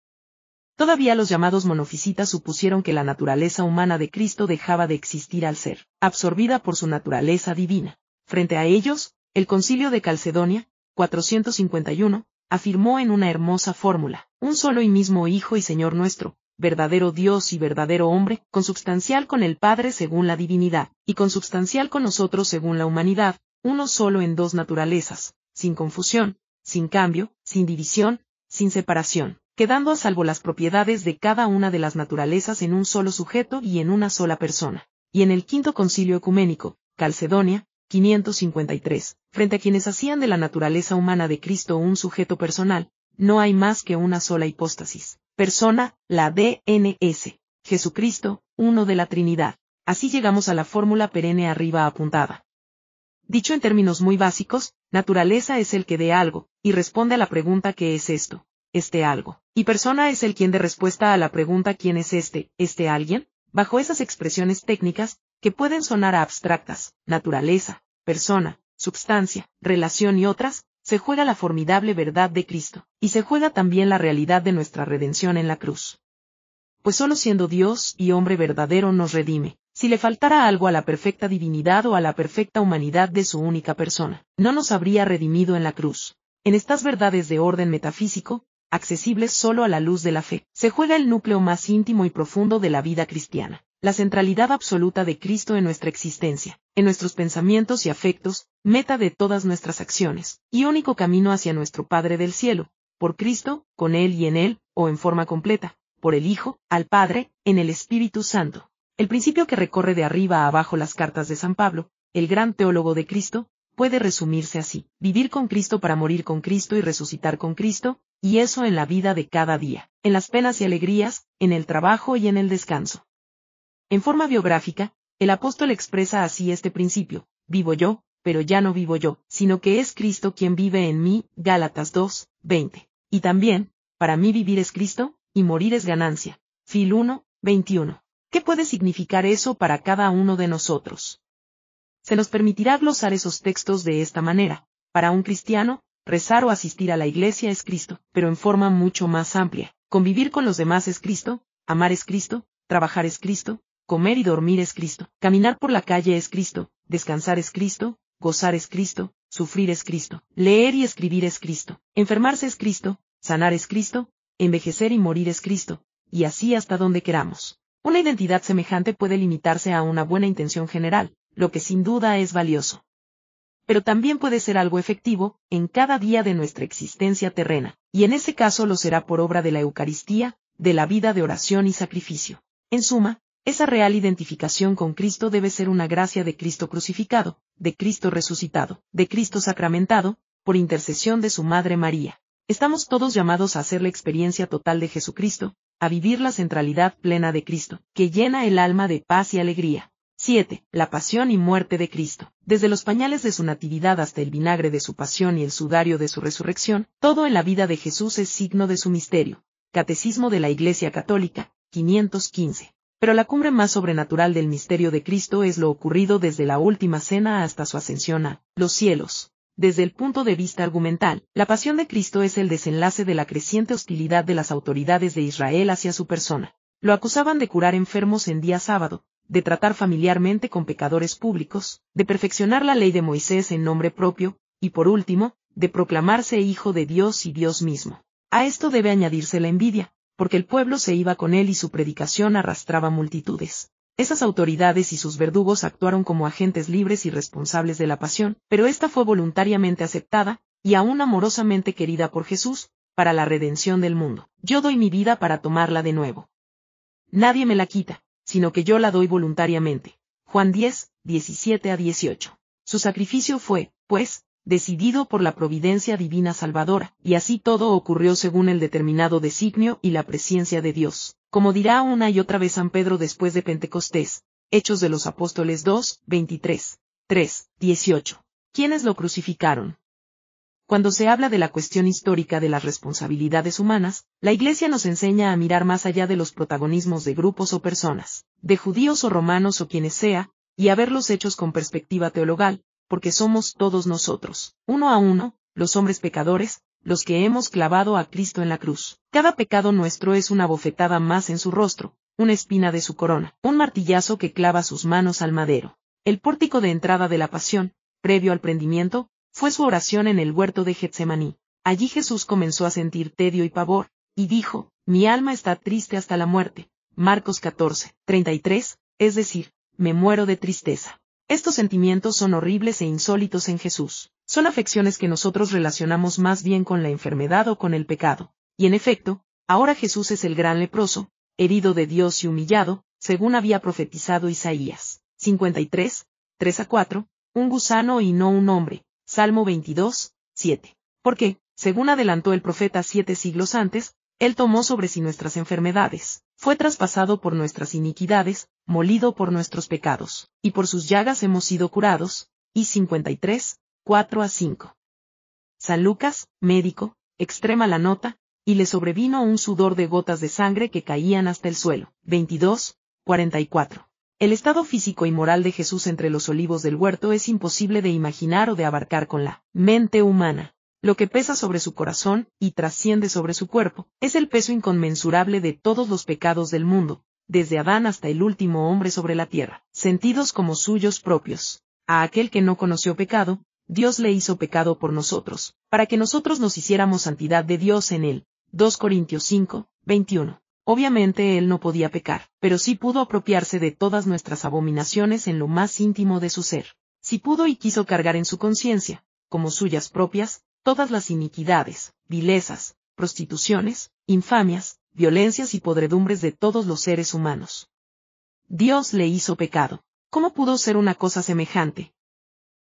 Todavía los llamados monofisitas supusieron que la naturaleza humana de Cristo dejaba de existir al ser, absorbida por su naturaleza divina. Frente a ellos, el concilio de Calcedonia, 451, afirmó en una hermosa fórmula, un solo y mismo Hijo y Señor nuestro, verdadero Dios y verdadero hombre, consubstancial con el Padre según la divinidad, y consubstancial con nosotros según la humanidad, uno solo en dos naturalezas, sin confusión, sin cambio, sin división, sin separación, quedando a salvo las propiedades de cada una de las naturalezas en un solo sujeto y en una sola persona. Y en el quinto concilio ecuménico, Calcedonia, 553, frente a quienes hacían de la naturaleza humana de Cristo un sujeto personal, no hay más que una sola hipóstasis, persona, la DNS, Jesucristo, uno de la Trinidad. Así llegamos a la fórmula perenne arriba apuntada. Dicho en términos muy básicos, naturaleza es el que de algo, y responde a la pregunta ¿qué es esto? Este algo. Y persona es el quien de respuesta a la pregunta ¿quién es este? ¿Este alguien? Bajo esas expresiones técnicas, que pueden sonar abstractas, naturaleza, persona, substancia, relación y otras, se juega la formidable verdad de Cristo, y se juega también la realidad de nuestra redención en la cruz. Pues solo siendo Dios y hombre verdadero nos redime, si le faltara algo a la perfecta divinidad o a la perfecta humanidad de su única persona, no nos habría redimido en la cruz. En estas verdades de orden metafísico, accesibles solo a la luz de la fe, se juega el núcleo más íntimo y profundo de la vida cristiana la centralidad absoluta de Cristo en nuestra existencia, en nuestros pensamientos y afectos, meta de todas nuestras acciones, y único camino hacia nuestro Padre del cielo, por Cristo, con Él y en Él, o en forma completa, por el Hijo, al Padre, en el Espíritu Santo. El principio que recorre de arriba a abajo las cartas de San Pablo, el gran teólogo de Cristo, puede resumirse así, vivir con Cristo para morir con Cristo y resucitar con Cristo, y eso en la vida de cada día, en las penas y alegrías, en el trabajo y en el descanso. En forma biográfica, el apóstol expresa así este principio, vivo yo, pero ya no vivo yo, sino que es Cristo quien vive en mí, Gálatas 2, 20. Y también, para mí vivir es Cristo, y morir es ganancia. Fil 1, 21. ¿Qué puede significar eso para cada uno de nosotros? Se nos permitirá glosar esos textos de esta manera. Para un cristiano, rezar o asistir a la iglesia es Cristo, pero en forma mucho más amplia. Convivir con los demás es Cristo, amar es Cristo, trabajar es Cristo, comer y dormir es Cristo, caminar por la calle es Cristo, descansar es Cristo, gozar es Cristo, sufrir es Cristo, leer y escribir es Cristo, enfermarse es Cristo, sanar es Cristo, envejecer y morir es Cristo, y así hasta donde queramos. Una identidad semejante puede limitarse a una buena intención general, lo que sin duda es valioso. Pero también puede ser algo efectivo, en cada día de nuestra existencia terrena, y en ese caso lo será por obra de la Eucaristía, de la vida de oración y sacrificio. En suma, esa real identificación con Cristo debe ser una gracia de Cristo crucificado, de Cristo resucitado, de Cristo sacramentado, por intercesión de su Madre María. Estamos todos llamados a hacer la experiencia total de Jesucristo, a vivir la centralidad plena de Cristo, que llena el alma de paz y alegría. 7. La pasión y muerte de Cristo. Desde los pañales de su natividad hasta el vinagre de su pasión y el sudario de su resurrección, todo en la vida de Jesús es signo de su misterio. Catecismo de la Iglesia Católica, 515. Pero la cumbre más sobrenatural del misterio de Cristo es lo ocurrido desde la última cena hasta su ascensión a los cielos. Desde el punto de vista argumental, la pasión de Cristo es el desenlace de la creciente hostilidad de las autoridades de Israel hacia su persona. Lo acusaban de curar enfermos en día sábado, de tratar familiarmente con pecadores públicos, de perfeccionar la ley de Moisés en nombre propio, y por último, de proclamarse hijo de Dios y Dios mismo. A esto debe añadirse la envidia, porque el pueblo se iba con él y su predicación arrastraba multitudes. Esas autoridades y sus verdugos actuaron como agentes libres y responsables de la pasión, pero esta fue voluntariamente aceptada, y aún amorosamente querida por Jesús, para la redención del mundo. Yo doy mi vida para tomarla de nuevo. Nadie me la quita, sino que yo la doy voluntariamente. Juan 10, 17 a 18. Su sacrificio fue, pues, decidido por la providencia divina salvadora, y así todo ocurrió según el determinado designio y la presencia de Dios como dirá una y otra vez San Pedro después de Pentecostés, Hechos de los Apóstoles 2, 23, 3, 18. ¿Quiénes lo crucificaron? Cuando se habla de la cuestión histórica de las responsabilidades humanas, la Iglesia nos enseña a mirar más allá de los protagonismos de grupos o personas, de judíos o romanos o quienes sea, y a ver los hechos con perspectiva teologal, porque somos todos nosotros, uno a uno, los hombres pecadores, los que hemos clavado a Cristo en la cruz. Cada pecado nuestro es una bofetada más en su rostro, una espina de su corona, un martillazo que clava sus manos al madero. El pórtico de entrada de la pasión, previo al prendimiento, fue su oración en el huerto de Getsemaní. Allí Jesús comenzó a sentir tedio y pavor, y dijo, Mi alma está triste hasta la muerte. Marcos 14, 33, es decir, me muero de tristeza. Estos sentimientos son horribles e insólitos en Jesús. Son afecciones que nosotros relacionamos más bien con la enfermedad o con el pecado. Y en efecto, ahora Jesús es el gran leproso, herido de Dios y humillado, según había profetizado Isaías. 53, 3 a 4, un gusano y no un hombre. Salmo 22, 7. Porque, según adelantó el profeta siete siglos antes, él tomó sobre sí nuestras enfermedades, fue traspasado por nuestras iniquidades, molido por nuestros pecados, y por sus llagas hemos sido curados. Y 53, 4 a 5. San Lucas, médico, extrema la nota, y le sobrevino un sudor de gotas de sangre que caían hasta el suelo. 22, 44. El estado físico y moral de Jesús entre los olivos del huerto es imposible de imaginar o de abarcar con la mente humana. Lo que pesa sobre su corazón, y trasciende sobre su cuerpo, es el peso inconmensurable de todos los pecados del mundo, desde Adán hasta el último hombre sobre la tierra, sentidos como suyos propios. A aquel que no conoció pecado, Dios le hizo pecado por nosotros, para que nosotros nos hiciéramos santidad de Dios en él. 2 Corintios 5, 21. Obviamente él no podía pecar, pero sí pudo apropiarse de todas nuestras abominaciones en lo más íntimo de su ser. Si pudo y quiso cargar en su conciencia, como suyas propias, todas las iniquidades, vilezas, prostituciones, infamias, violencias y podredumbres de todos los seres humanos. Dios le hizo pecado. ¿Cómo pudo ser una cosa semejante?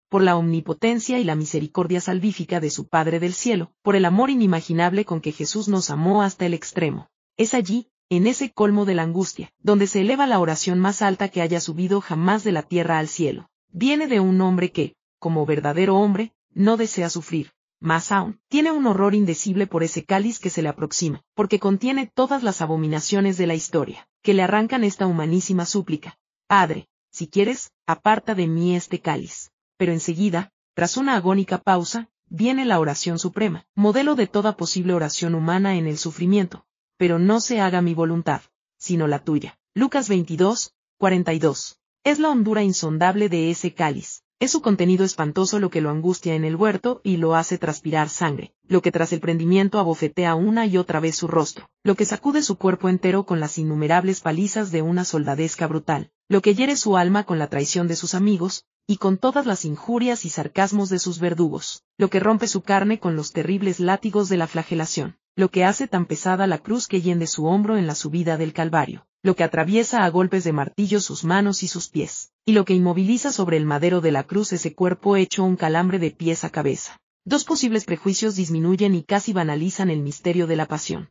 Por la omnipotencia y la misericordia salvífica de su Padre del cielo, por el amor inimaginable con que Jesús nos amó hasta el extremo. Es allí, en ese colmo de la angustia, donde se eleva la oración más alta que haya subido jamás de la tierra al cielo. Viene de un hombre que, como verdadero hombre, no desea sufrir, más aún, tiene un horror indecible por ese cáliz que se le aproxima, porque contiene todas las abominaciones de la historia, que le arrancan esta humanísima súplica. Padre, si quieres, aparta de mí este cáliz. Pero enseguida, tras una agónica pausa, viene la oración suprema, modelo de toda posible oración humana en el sufrimiento. Pero no se haga mi voluntad, sino la tuya. Lucas 22, 42. Es la hondura insondable de ese cáliz, es su contenido espantoso lo que lo angustia en el huerto y lo hace transpirar sangre, lo que tras el prendimiento abofetea una y otra vez su rostro, lo que sacude su cuerpo entero con las innumerables palizas de una soldadesca brutal, lo que hiere su alma con la traición de sus amigos, y con todas las injurias y sarcasmos de sus verdugos, lo que rompe su carne con los terribles látigos de la flagelación, lo que hace tan pesada la cruz que yende su hombro en la subida del Calvario, lo que atraviesa a golpes de martillo sus manos y sus pies, y lo que inmoviliza sobre el madero de la cruz ese cuerpo hecho un calambre de pies a cabeza. Dos posibles prejuicios disminuyen y casi banalizan el misterio de la pasión.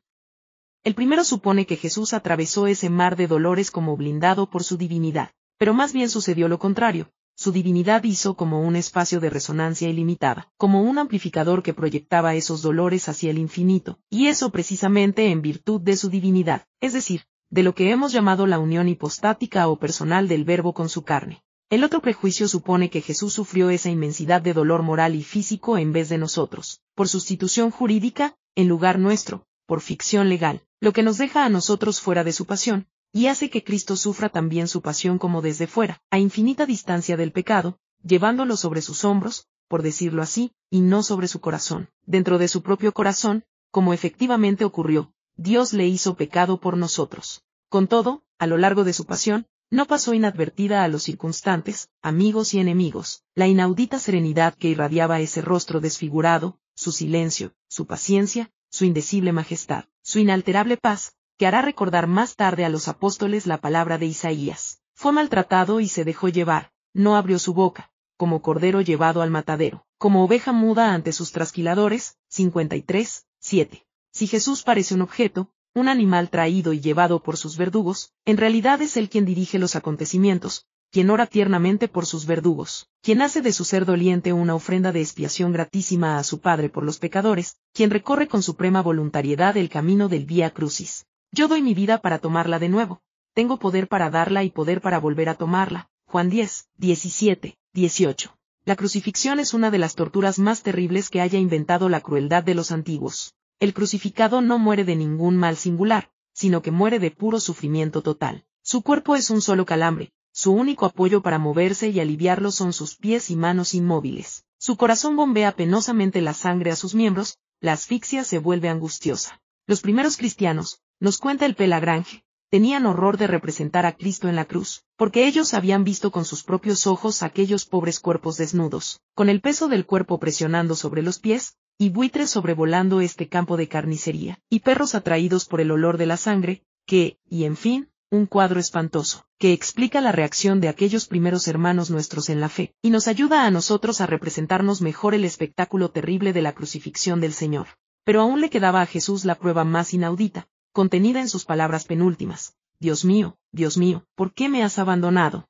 El primero supone que Jesús atravesó ese mar de dolores como blindado por su divinidad, pero más bien sucedió lo contrario, su divinidad hizo como un espacio de resonancia ilimitada, como un amplificador que proyectaba esos dolores hacia el infinito, y eso precisamente en virtud de su divinidad, es decir, de lo que hemos llamado la unión hipostática o personal del verbo con su carne. El otro prejuicio supone que Jesús sufrió esa inmensidad de dolor moral y físico en vez de nosotros, por sustitución jurídica, en lugar nuestro, por ficción legal, lo que nos deja a nosotros fuera de su pasión, y hace que Cristo sufra también su pasión como desde fuera, a infinita distancia del pecado, llevándolo sobre sus hombros, por decirlo así, y no sobre su corazón. Dentro de su propio corazón, como efectivamente ocurrió, Dios le hizo pecado por nosotros. Con todo, a lo largo de su pasión, no pasó inadvertida a los circunstantes, amigos y enemigos, la inaudita serenidad que irradiaba ese rostro desfigurado, su silencio, su paciencia, su indecible majestad, su inalterable paz, que hará recordar más tarde a los apóstoles la palabra de Isaías. Fue maltratado y se dejó llevar, no abrió su boca, como cordero llevado al matadero, como oveja muda ante sus trasquiladores, 53, 7. Si Jesús parece un objeto, un animal traído y llevado por sus verdugos, en realidad es él quien dirige los acontecimientos, quien ora tiernamente por sus verdugos, quien hace de su ser doliente una ofrenda de expiación gratísima a su Padre por los pecadores, quien recorre con suprema voluntariedad el camino del Vía Crucis. Yo doy mi vida para tomarla de nuevo. Tengo poder para darla y poder para volver a tomarla. Juan 10, 17, 18. La crucifixión es una de las torturas más terribles que haya inventado la crueldad de los antiguos. El crucificado no muere de ningún mal singular, sino que muere de puro sufrimiento total. Su cuerpo es un solo calambre, su único apoyo para moverse y aliviarlo son sus pies y manos inmóviles. Su corazón bombea penosamente la sangre a sus miembros, la asfixia se vuelve angustiosa. Los primeros cristianos, nos cuenta el Pelagrange, tenían horror de representar a Cristo en la cruz, porque ellos habían visto con sus propios ojos aquellos pobres cuerpos desnudos, con el peso del cuerpo presionando sobre los pies, y buitres sobrevolando este campo de carnicería, y perros atraídos por el olor de la sangre, que, y en fin, un cuadro espantoso, que explica la reacción de aquellos primeros hermanos nuestros en la fe, y nos ayuda a nosotros a representarnos mejor el espectáculo terrible de la crucifixión del Señor. Pero aún le quedaba a Jesús la prueba más inaudita, contenida en sus palabras penúltimas. Dios mío, Dios mío, ¿por qué me has abandonado?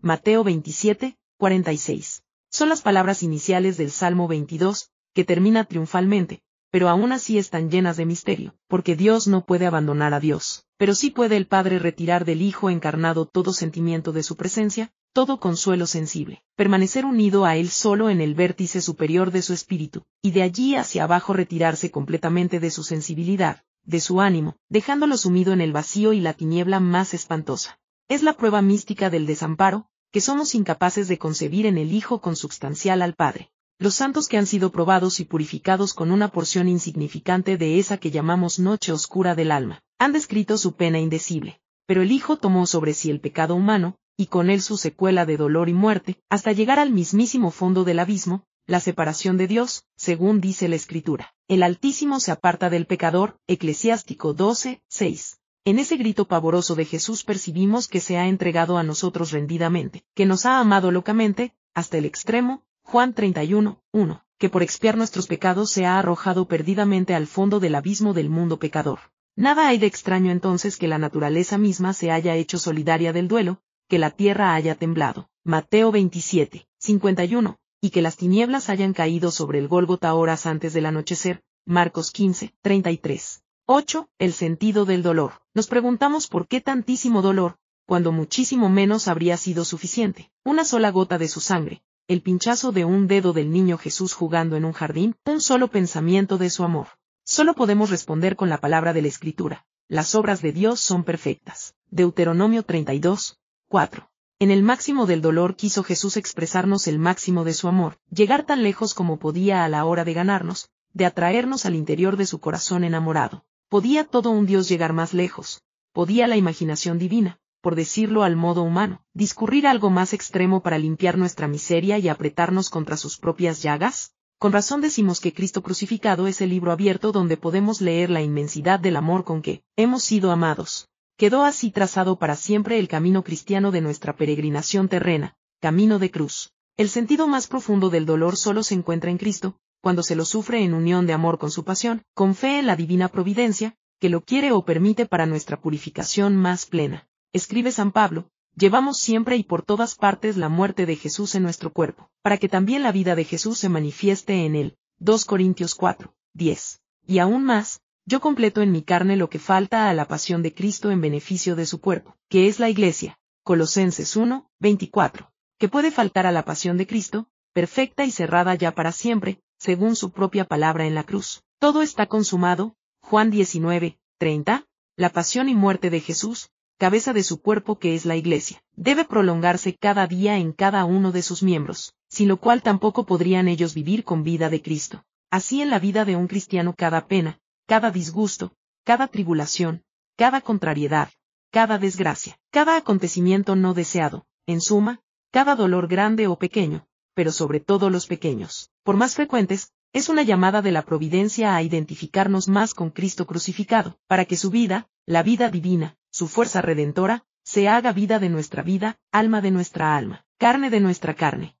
Mateo 27, 46. Son las palabras iniciales del Salmo 22, que termina triunfalmente, pero aún así están llenas de misterio, porque Dios no puede abandonar a Dios, pero sí puede el Padre retirar del Hijo encarnado todo sentimiento de su presencia, todo consuelo sensible, permanecer unido a Él solo en el vértice superior de su espíritu, y de allí hacia abajo retirarse completamente de su sensibilidad, de su ánimo, dejándolo sumido en el vacío y la tiniebla más espantosa. Es la prueba mística del desamparo, que somos incapaces de concebir en el Hijo consubstancial al Padre. Los santos que han sido probados y purificados con una porción insignificante de esa que llamamos noche oscura del alma, han descrito su pena indecible. Pero el Hijo tomó sobre sí el pecado humano, y con él su secuela de dolor y muerte, hasta llegar al mismísimo fondo del abismo, la separación de Dios, según dice la Escritura. El Altísimo se aparta del pecador, Eclesiástico 12, 6. En ese grito pavoroso de Jesús percibimos que se ha entregado a nosotros rendidamente, que nos ha amado locamente, hasta el extremo, Juan 31, 1, que por expiar nuestros pecados se ha arrojado perdidamente al fondo del abismo del mundo pecador. Nada hay de extraño entonces que la naturaleza misma se haya hecho solidaria del duelo, que la tierra haya temblado. Mateo 27, 51, y que las tinieblas hayan caído sobre el Gólgota horas antes del anochecer, Marcos 15, 33. 8. El sentido del dolor. Nos preguntamos por qué tantísimo dolor, cuando muchísimo menos habría sido suficiente. Una sola gota de su sangre, el pinchazo de un dedo del niño Jesús jugando en un jardín, un solo pensamiento de su amor. Solo podemos responder con la palabra de la Escritura. Las obras de Dios son perfectas. Deuteronomio 32, 4. En el máximo del dolor quiso Jesús expresarnos el máximo de su amor, llegar tan lejos como podía a la hora de ganarnos, de atraernos al interior de su corazón enamorado. Podía todo un Dios llegar más lejos, podía la imaginación divina, por decirlo al modo humano, discurrir algo más extremo para limpiar nuestra miseria y apretarnos contra sus propias llagas? Con razón decimos que Cristo crucificado es el libro abierto donde podemos leer la inmensidad del amor con que hemos sido amados. Quedó así trazado para siempre el camino cristiano de nuestra peregrinación terrena, camino de cruz. El sentido más profundo del dolor solo se encuentra en Cristo, cuando se lo sufre en unión de amor con su pasión, con fe en la divina providencia, que lo quiere o permite para nuestra purificación más plena escribe San Pablo, llevamos siempre y por todas partes la muerte de Jesús en nuestro cuerpo, para que también la vida de Jesús se manifieste en él. 2 Corintios 4, 10. Y aún más, yo completo en mi carne lo que falta a la pasión de Cristo en beneficio de su cuerpo, que es la Iglesia. Colosenses 1, 24. Que puede faltar a la pasión de Cristo, perfecta y cerrada ya para siempre, según su propia palabra en la cruz. Todo está consumado. Juan 19, 30. La pasión y muerte de Jesús, cabeza de su cuerpo que es la Iglesia, debe prolongarse cada día en cada uno de sus miembros, sin lo cual tampoco podrían ellos vivir con vida de Cristo. Así en la vida de un cristiano cada pena, cada disgusto, cada tribulación, cada contrariedad, cada desgracia, cada acontecimiento no deseado, en suma, cada dolor grande o pequeño, pero sobre todo los pequeños, por más frecuentes, es una llamada de la providencia a identificarnos más con Cristo crucificado, para que su vida, la vida divina, su fuerza redentora, se haga vida de nuestra vida, alma de nuestra alma, carne de nuestra carne.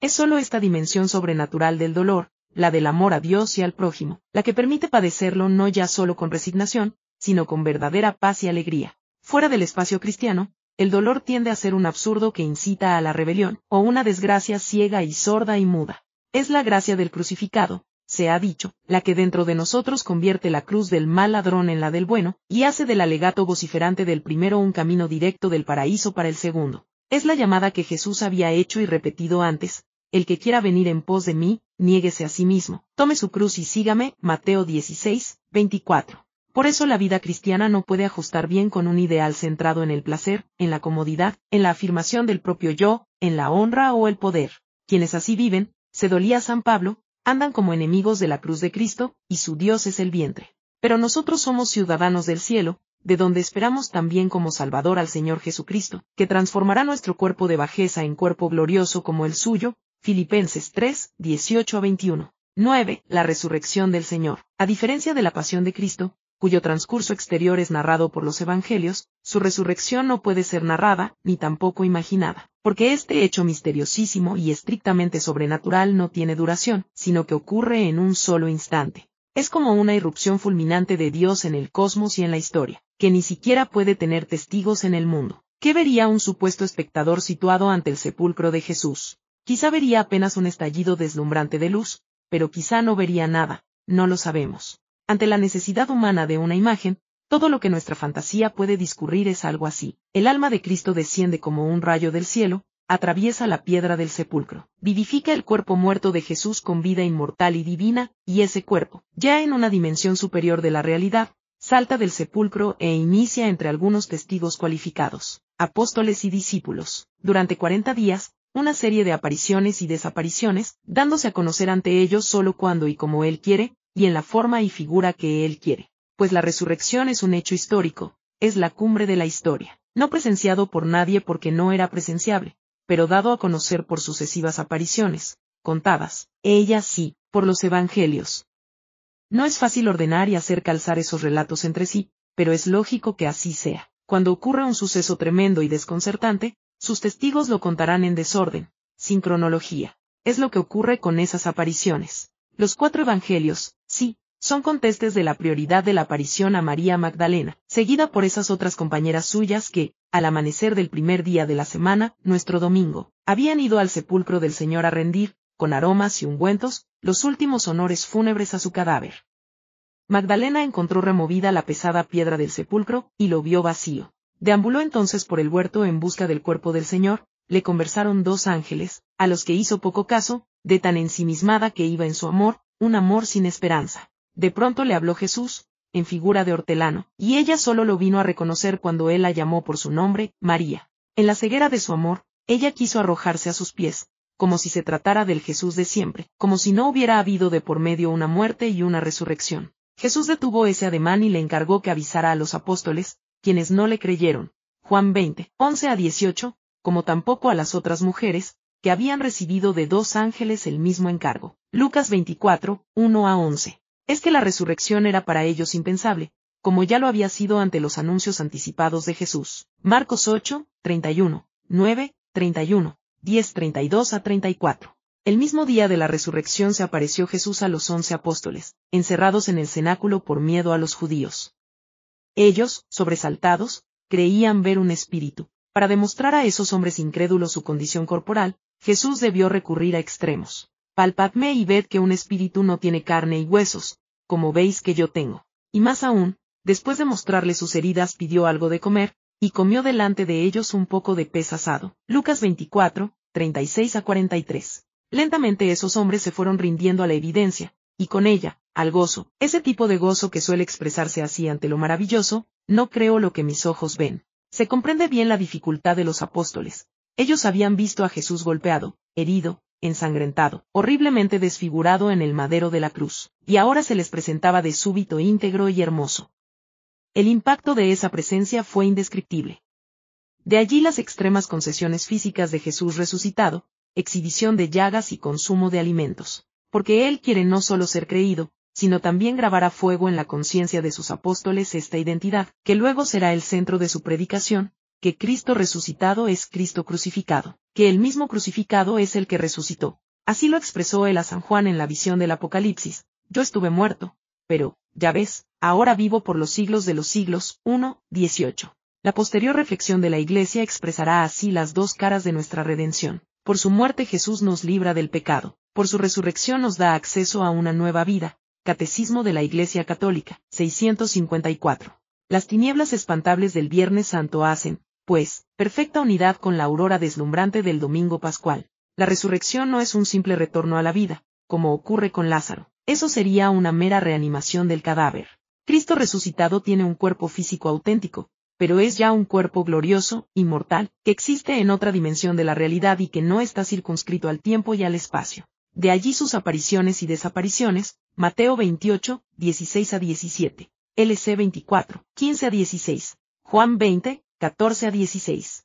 Es sólo esta dimensión sobrenatural del dolor, la del amor a Dios y al prójimo, la que permite padecerlo no ya solo con resignación, sino con verdadera paz y alegría. Fuera del espacio cristiano, el dolor tiende a ser un absurdo que incita a la rebelión, o una desgracia ciega y sorda y muda. Es la gracia del crucificado, se ha dicho, la que dentro de nosotros convierte la cruz del mal ladrón en la del bueno, y hace del alegato vociferante del primero un camino directo del paraíso para el segundo. Es la llamada que Jesús había hecho y repetido antes, el que quiera venir en pos de mí, niéguese a sí mismo, tome su cruz y sígame, Mateo 16, 24. Por eso la vida cristiana no puede ajustar bien con un ideal centrado en el placer, en la comodidad, en la afirmación del propio yo, en la honra o el poder. Quienes así viven, se dolía San Pablo, andan como enemigos de la cruz de Cristo, y su Dios es el vientre. Pero nosotros somos ciudadanos del cielo, de donde esperamos también como Salvador al Señor Jesucristo, que transformará nuestro cuerpo de bajeza en cuerpo glorioso como el suyo, Filipenses 3, 18 a 21. 9. La resurrección del Señor. A diferencia de la pasión de Cristo, cuyo transcurso exterior es narrado por los Evangelios, su resurrección no puede ser narrada, ni tampoco imaginada, porque este hecho misteriosísimo y estrictamente sobrenatural no tiene duración, sino que ocurre en un solo instante. Es como una irrupción fulminante de Dios en el cosmos y en la historia, que ni siquiera puede tener testigos en el mundo. ¿Qué vería un supuesto espectador situado ante el sepulcro de Jesús? Quizá vería apenas un estallido deslumbrante de luz, pero quizá no vería nada, no lo sabemos. Ante la necesidad humana de una imagen, todo lo que nuestra fantasía puede discurrir es algo así. El alma de Cristo desciende como un rayo del cielo, atraviesa la piedra del sepulcro, vivifica el cuerpo muerto de Jesús con vida inmortal y divina, y ese cuerpo, ya en una dimensión superior de la realidad, salta del sepulcro e inicia entre algunos testigos cualificados, apóstoles y discípulos, durante cuarenta días, una serie de apariciones y desapariciones, dándose a conocer ante ellos solo cuando y como Él quiere, y en la forma y figura que Él quiere. Pues la resurrección es un hecho histórico, es la cumbre de la historia, no presenciado por nadie porque no era presenciable, pero dado a conocer por sucesivas apariciones, contadas, ellas sí, por los evangelios. No es fácil ordenar y hacer calzar esos relatos entre sí, pero es lógico que así sea. Cuando ocurra un suceso tremendo y desconcertante, sus testigos lo contarán en desorden, sin cronología. Es lo que ocurre con esas apariciones. Los cuatro evangelios, sí, son contestes de la prioridad de la aparición a María Magdalena, seguida por esas otras compañeras suyas que, al amanecer del primer día de la semana, nuestro domingo, habían ido al sepulcro del Señor a rendir, con aromas y ungüentos, los últimos honores fúnebres a su cadáver. Magdalena encontró removida la pesada piedra del sepulcro, y lo vio vacío. Deambuló entonces por el huerto en busca del cuerpo del Señor, le conversaron dos ángeles, a los que hizo poco caso, de tan ensimismada que iba en su amor, un amor sin esperanza. De pronto le habló Jesús, en figura de hortelano, y ella solo lo vino a reconocer cuando él la llamó por su nombre, María. En la ceguera de su amor, ella quiso arrojarse a sus pies, como si se tratara del Jesús de siempre, como si no hubiera habido de por medio una muerte y una resurrección. Jesús detuvo ese ademán y le encargó que avisara a los apóstoles, quienes no le creyeron. Juan 20, 11 a 18, como tampoco a las otras mujeres, que habían recibido de dos ángeles el mismo encargo. Lucas 24, 1 a 11. Es que la resurrección era para ellos impensable, como ya lo había sido ante los anuncios anticipados de Jesús. Marcos 8, 31, 9, 31, 10, 32 a 34. El mismo día de la resurrección se apareció Jesús a los once apóstoles, encerrados en el cenáculo por miedo a los judíos. Ellos, sobresaltados, creían ver un espíritu. Para demostrar a esos hombres incrédulos su condición corporal, Jesús debió recurrir a extremos. Palpadme y ved que un espíritu no tiene carne y huesos, como veis que yo tengo. Y más aún, después de mostrarle sus heridas pidió algo de comer, y comió delante de ellos un poco de pez asado. Lucas 24, 36 a 43. Lentamente esos hombres se fueron rindiendo a la evidencia, y con ella, al gozo, ese tipo de gozo que suele expresarse así ante lo maravilloso, no creo lo que mis ojos ven. Se comprende bien la dificultad de los apóstoles. Ellos habían visto a Jesús golpeado, herido, ensangrentado, horriblemente desfigurado en el madero de la cruz, y ahora se les presentaba de súbito íntegro y hermoso. El impacto de esa presencia fue indescriptible. De allí las extremas concesiones físicas de Jesús resucitado, exhibición de llagas y consumo de alimentos, porque Él quiere no solo ser creído, sino también grabar a fuego en la conciencia de sus apóstoles esta identidad, que luego será el centro de su predicación, que Cristo resucitado es Cristo crucificado, que el mismo crucificado es el que resucitó. Así lo expresó él a San Juan en la visión del Apocalipsis, yo estuve muerto, pero, ya ves, ahora vivo por los siglos de los siglos. 1, 18. La posterior reflexión de la Iglesia expresará así las dos caras de nuestra redención. Por su muerte Jesús nos libra del pecado, por su resurrección nos da acceso a una nueva vida, Catecismo de la Iglesia Católica, 654. Las tinieblas espantables del Viernes Santo hacen, pues, perfecta unidad con la aurora deslumbrante del Domingo Pascual. La resurrección no es un simple retorno a la vida, como ocurre con Lázaro. Eso sería una mera reanimación del cadáver. Cristo resucitado tiene un cuerpo físico auténtico, pero es ya un cuerpo glorioso, inmortal, que existe en otra dimensión de la realidad y que no está circunscrito al tiempo y al espacio. De allí sus apariciones y desapariciones, Mateo 28, 16 a 17, LC 24, 15 a 16, Juan 20, 14 a 16.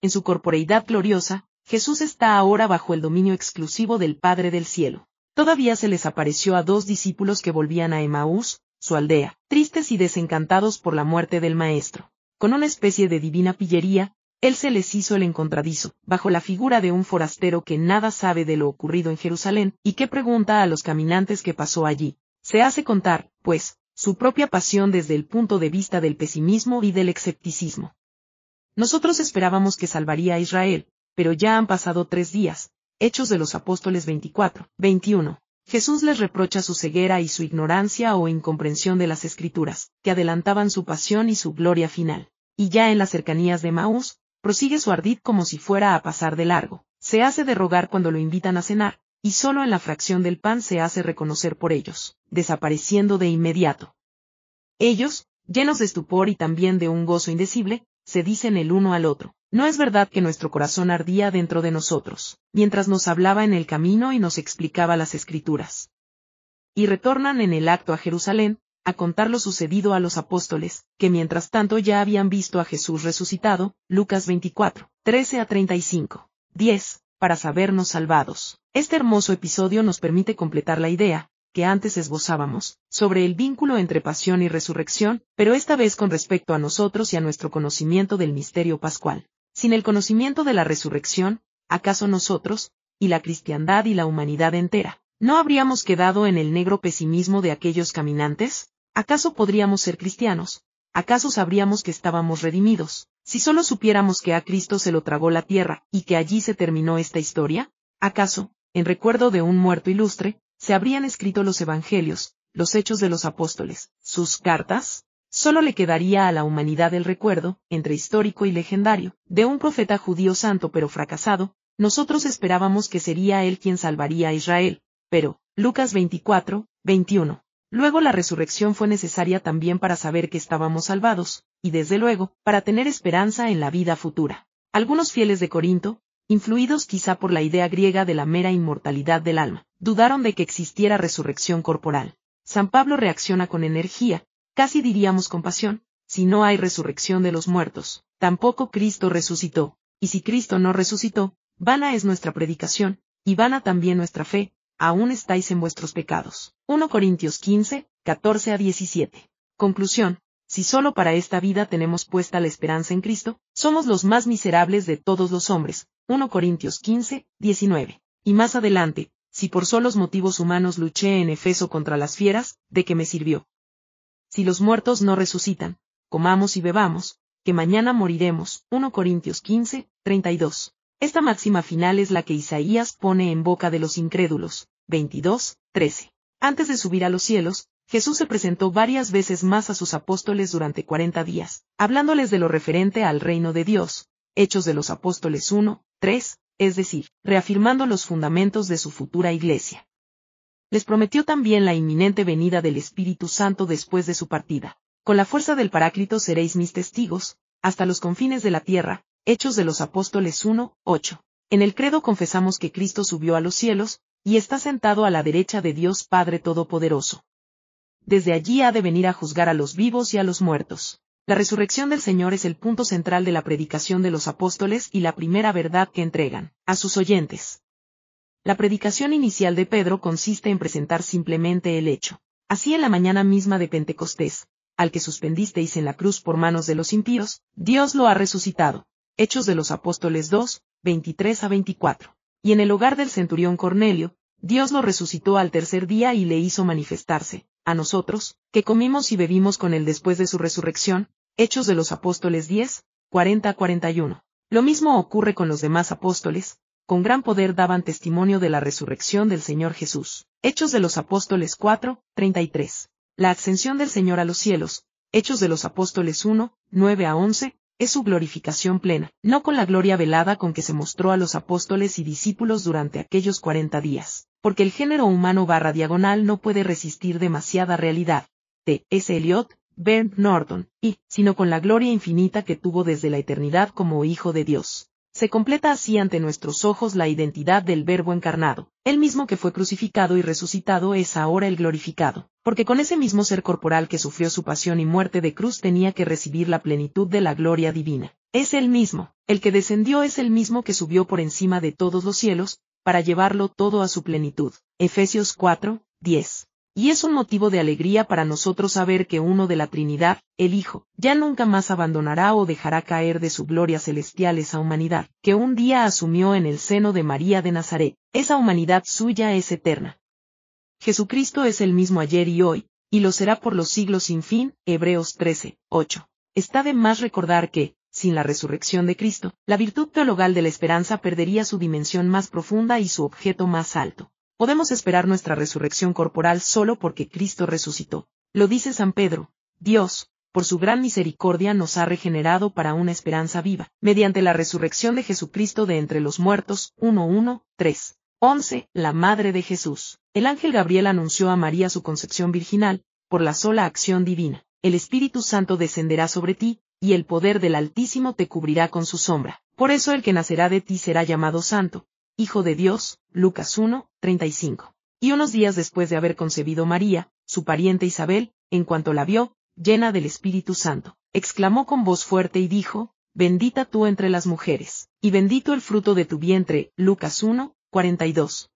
En su corporeidad gloriosa, Jesús está ahora bajo el dominio exclusivo del Padre del Cielo. Todavía se les apareció a dos discípulos que volvían a Emaús, su aldea, tristes y desencantados por la muerte del Maestro. Con una especie de divina pillería, él se les hizo el encontradizo, bajo la figura de un forastero que nada sabe de lo ocurrido en Jerusalén, y que pregunta a los caminantes que pasó allí. Se hace contar, pues, su propia pasión desde el punto de vista del pesimismo y del escepticismo. Nosotros esperábamos que salvaría a Israel, pero ya han pasado tres días. Hechos de los Apóstoles 24, 21. Jesús les reprocha su ceguera y su ignorancia o incomprensión de las Escrituras, que adelantaban su pasión y su gloria final. Y ya en las cercanías de Maús, prosigue su ardid como si fuera a pasar de largo. Se hace de rogar cuando lo invitan a cenar, y solo en la fracción del pan se hace reconocer por ellos, desapareciendo de inmediato. Ellos, llenos de estupor y también de un gozo indecible, se dicen el uno al otro. No es verdad que nuestro corazón ardía dentro de nosotros, mientras nos hablaba en el camino y nos explicaba las escrituras. Y retornan en el acto a Jerusalén, a contar lo sucedido a los apóstoles, que mientras tanto ya habían visto a Jesús resucitado, Lucas 24, 13 a 35. 10. Para sabernos salvados. Este hermoso episodio nos permite completar la idea, que antes esbozábamos, sobre el vínculo entre pasión y resurrección, pero esta vez con respecto a nosotros y a nuestro conocimiento del misterio pascual. Sin el conocimiento de la resurrección, ¿acaso nosotros, y la cristiandad y la humanidad entera, no habríamos quedado en el negro pesimismo de aquellos caminantes? ¿Acaso podríamos ser cristianos? ¿Acaso sabríamos que estábamos redimidos? Si solo supiéramos que a Cristo se lo tragó la tierra, y que allí se terminó esta historia, ¿acaso, en recuerdo de un muerto ilustre, se habrían escrito los evangelios, los hechos de los apóstoles, sus cartas? Solo le quedaría a la humanidad el recuerdo, entre histórico y legendario, de un profeta judío santo pero fracasado, nosotros esperábamos que sería él quien salvaría a Israel, pero, Lucas 24, 21. Luego la resurrección fue necesaria también para saber que estábamos salvados, y desde luego, para tener esperanza en la vida futura. Algunos fieles de Corinto, influidos quizá por la idea griega de la mera inmortalidad del alma, dudaron de que existiera resurrección corporal. San Pablo reacciona con energía, casi diríamos con pasión, si no hay resurrección de los muertos, tampoco Cristo resucitó, y si Cristo no resucitó, vana es nuestra predicación, y vana también nuestra fe, aún estáis en vuestros pecados. 1 Corintios 15, 14 a 17. Conclusión. Si solo para esta vida tenemos puesta la esperanza en Cristo, somos los más miserables de todos los hombres. 1 Corintios 15, 19. Y más adelante, si por solos motivos humanos luché en Efeso contra las fieras, ¿de qué me sirvió? Si los muertos no resucitan, comamos y bebamos, que mañana moriremos. 1 Corintios 15, 32. Esta máxima final es la que Isaías pone en boca de los incrédulos. 22, 13. Antes de subir a los cielos, Jesús se presentó varias veces más a sus apóstoles durante cuarenta días, hablándoles de lo referente al reino de Dios, Hechos de los Apóstoles 1, 3, es decir, reafirmando los fundamentos de su futura iglesia. Les prometió también la inminente venida del Espíritu Santo después de su partida. Con la fuerza del Paráclito seréis mis testigos, hasta los confines de la tierra, Hechos de los Apóstoles 1, 8. En el credo confesamos que Cristo subió a los cielos, y está sentado a la derecha de Dios Padre Todopoderoso desde allí ha de venir a juzgar a los vivos y a los muertos. La resurrección del Señor es el punto central de la predicación de los apóstoles y la primera verdad que entregan a sus oyentes. La predicación inicial de Pedro consiste en presentar simplemente el hecho. Así en la mañana misma de Pentecostés, al que suspendisteis en la cruz por manos de los impíos, Dios lo ha resucitado. Hechos de los Apóstoles 2, 23 a 24. Y en el hogar del centurión Cornelio, Dios lo resucitó al tercer día y le hizo manifestarse, a nosotros, que comimos y bebimos con él después de su resurrección, Hechos de los Apóstoles 10, 40 41. Lo mismo ocurre con los demás apóstoles, con gran poder daban testimonio de la resurrección del Señor Jesús. Hechos de los Apóstoles 4, 33. La ascensión del Señor a los cielos, Hechos de los Apóstoles 1, 9 a 11, es su glorificación plena, no con la gloria velada con que se mostró a los apóstoles y discípulos durante aquellos cuarenta días porque el género humano barra diagonal no puede resistir demasiada realidad. T. S. Eliot, Bernd Norton, y, sino con la gloria infinita que tuvo desde la eternidad como Hijo de Dios. Se completa así ante nuestros ojos la identidad del Verbo encarnado. El mismo que fue crucificado y resucitado es ahora el glorificado, porque con ese mismo ser corporal que sufrió su pasión y muerte de cruz tenía que recibir la plenitud de la gloria divina. Es el mismo, el que descendió es el mismo que subió por encima de todos los cielos, para llevarlo todo a su plenitud. Efesios 4, 10. Y es un motivo de alegría para nosotros saber que uno de la Trinidad, el Hijo, ya nunca más abandonará o dejará caer de su gloria celestial esa humanidad, que un día asumió en el seno de María de Nazaret. Esa humanidad suya es eterna. Jesucristo es el mismo ayer y hoy, y lo será por los siglos sin fin. Hebreos 13, 8. Está de más recordar que, sin la resurrección de Cristo, la virtud teologal de la esperanza perdería su dimensión más profunda y su objeto más alto. Podemos esperar nuestra resurrección corporal solo porque Cristo resucitó. Lo dice San Pedro, Dios, por su gran misericordia nos ha regenerado para una esperanza viva, mediante la resurrección de Jesucristo de entre los muertos. 1.1, 3. 11. La Madre de Jesús. El ángel Gabriel anunció a María su concepción virginal, por la sola acción divina. El Espíritu Santo descenderá sobre ti, y el poder del Altísimo te cubrirá con su sombra. Por eso el que nacerá de ti será llamado Santo, Hijo de Dios, Lucas 1, 35. Y unos días después de haber concebido María, su pariente Isabel, en cuanto la vio, llena del Espíritu Santo, exclamó con voz fuerte y dijo, Bendita tú entre las mujeres, y bendito el fruto de tu vientre, Lucas 1, 42.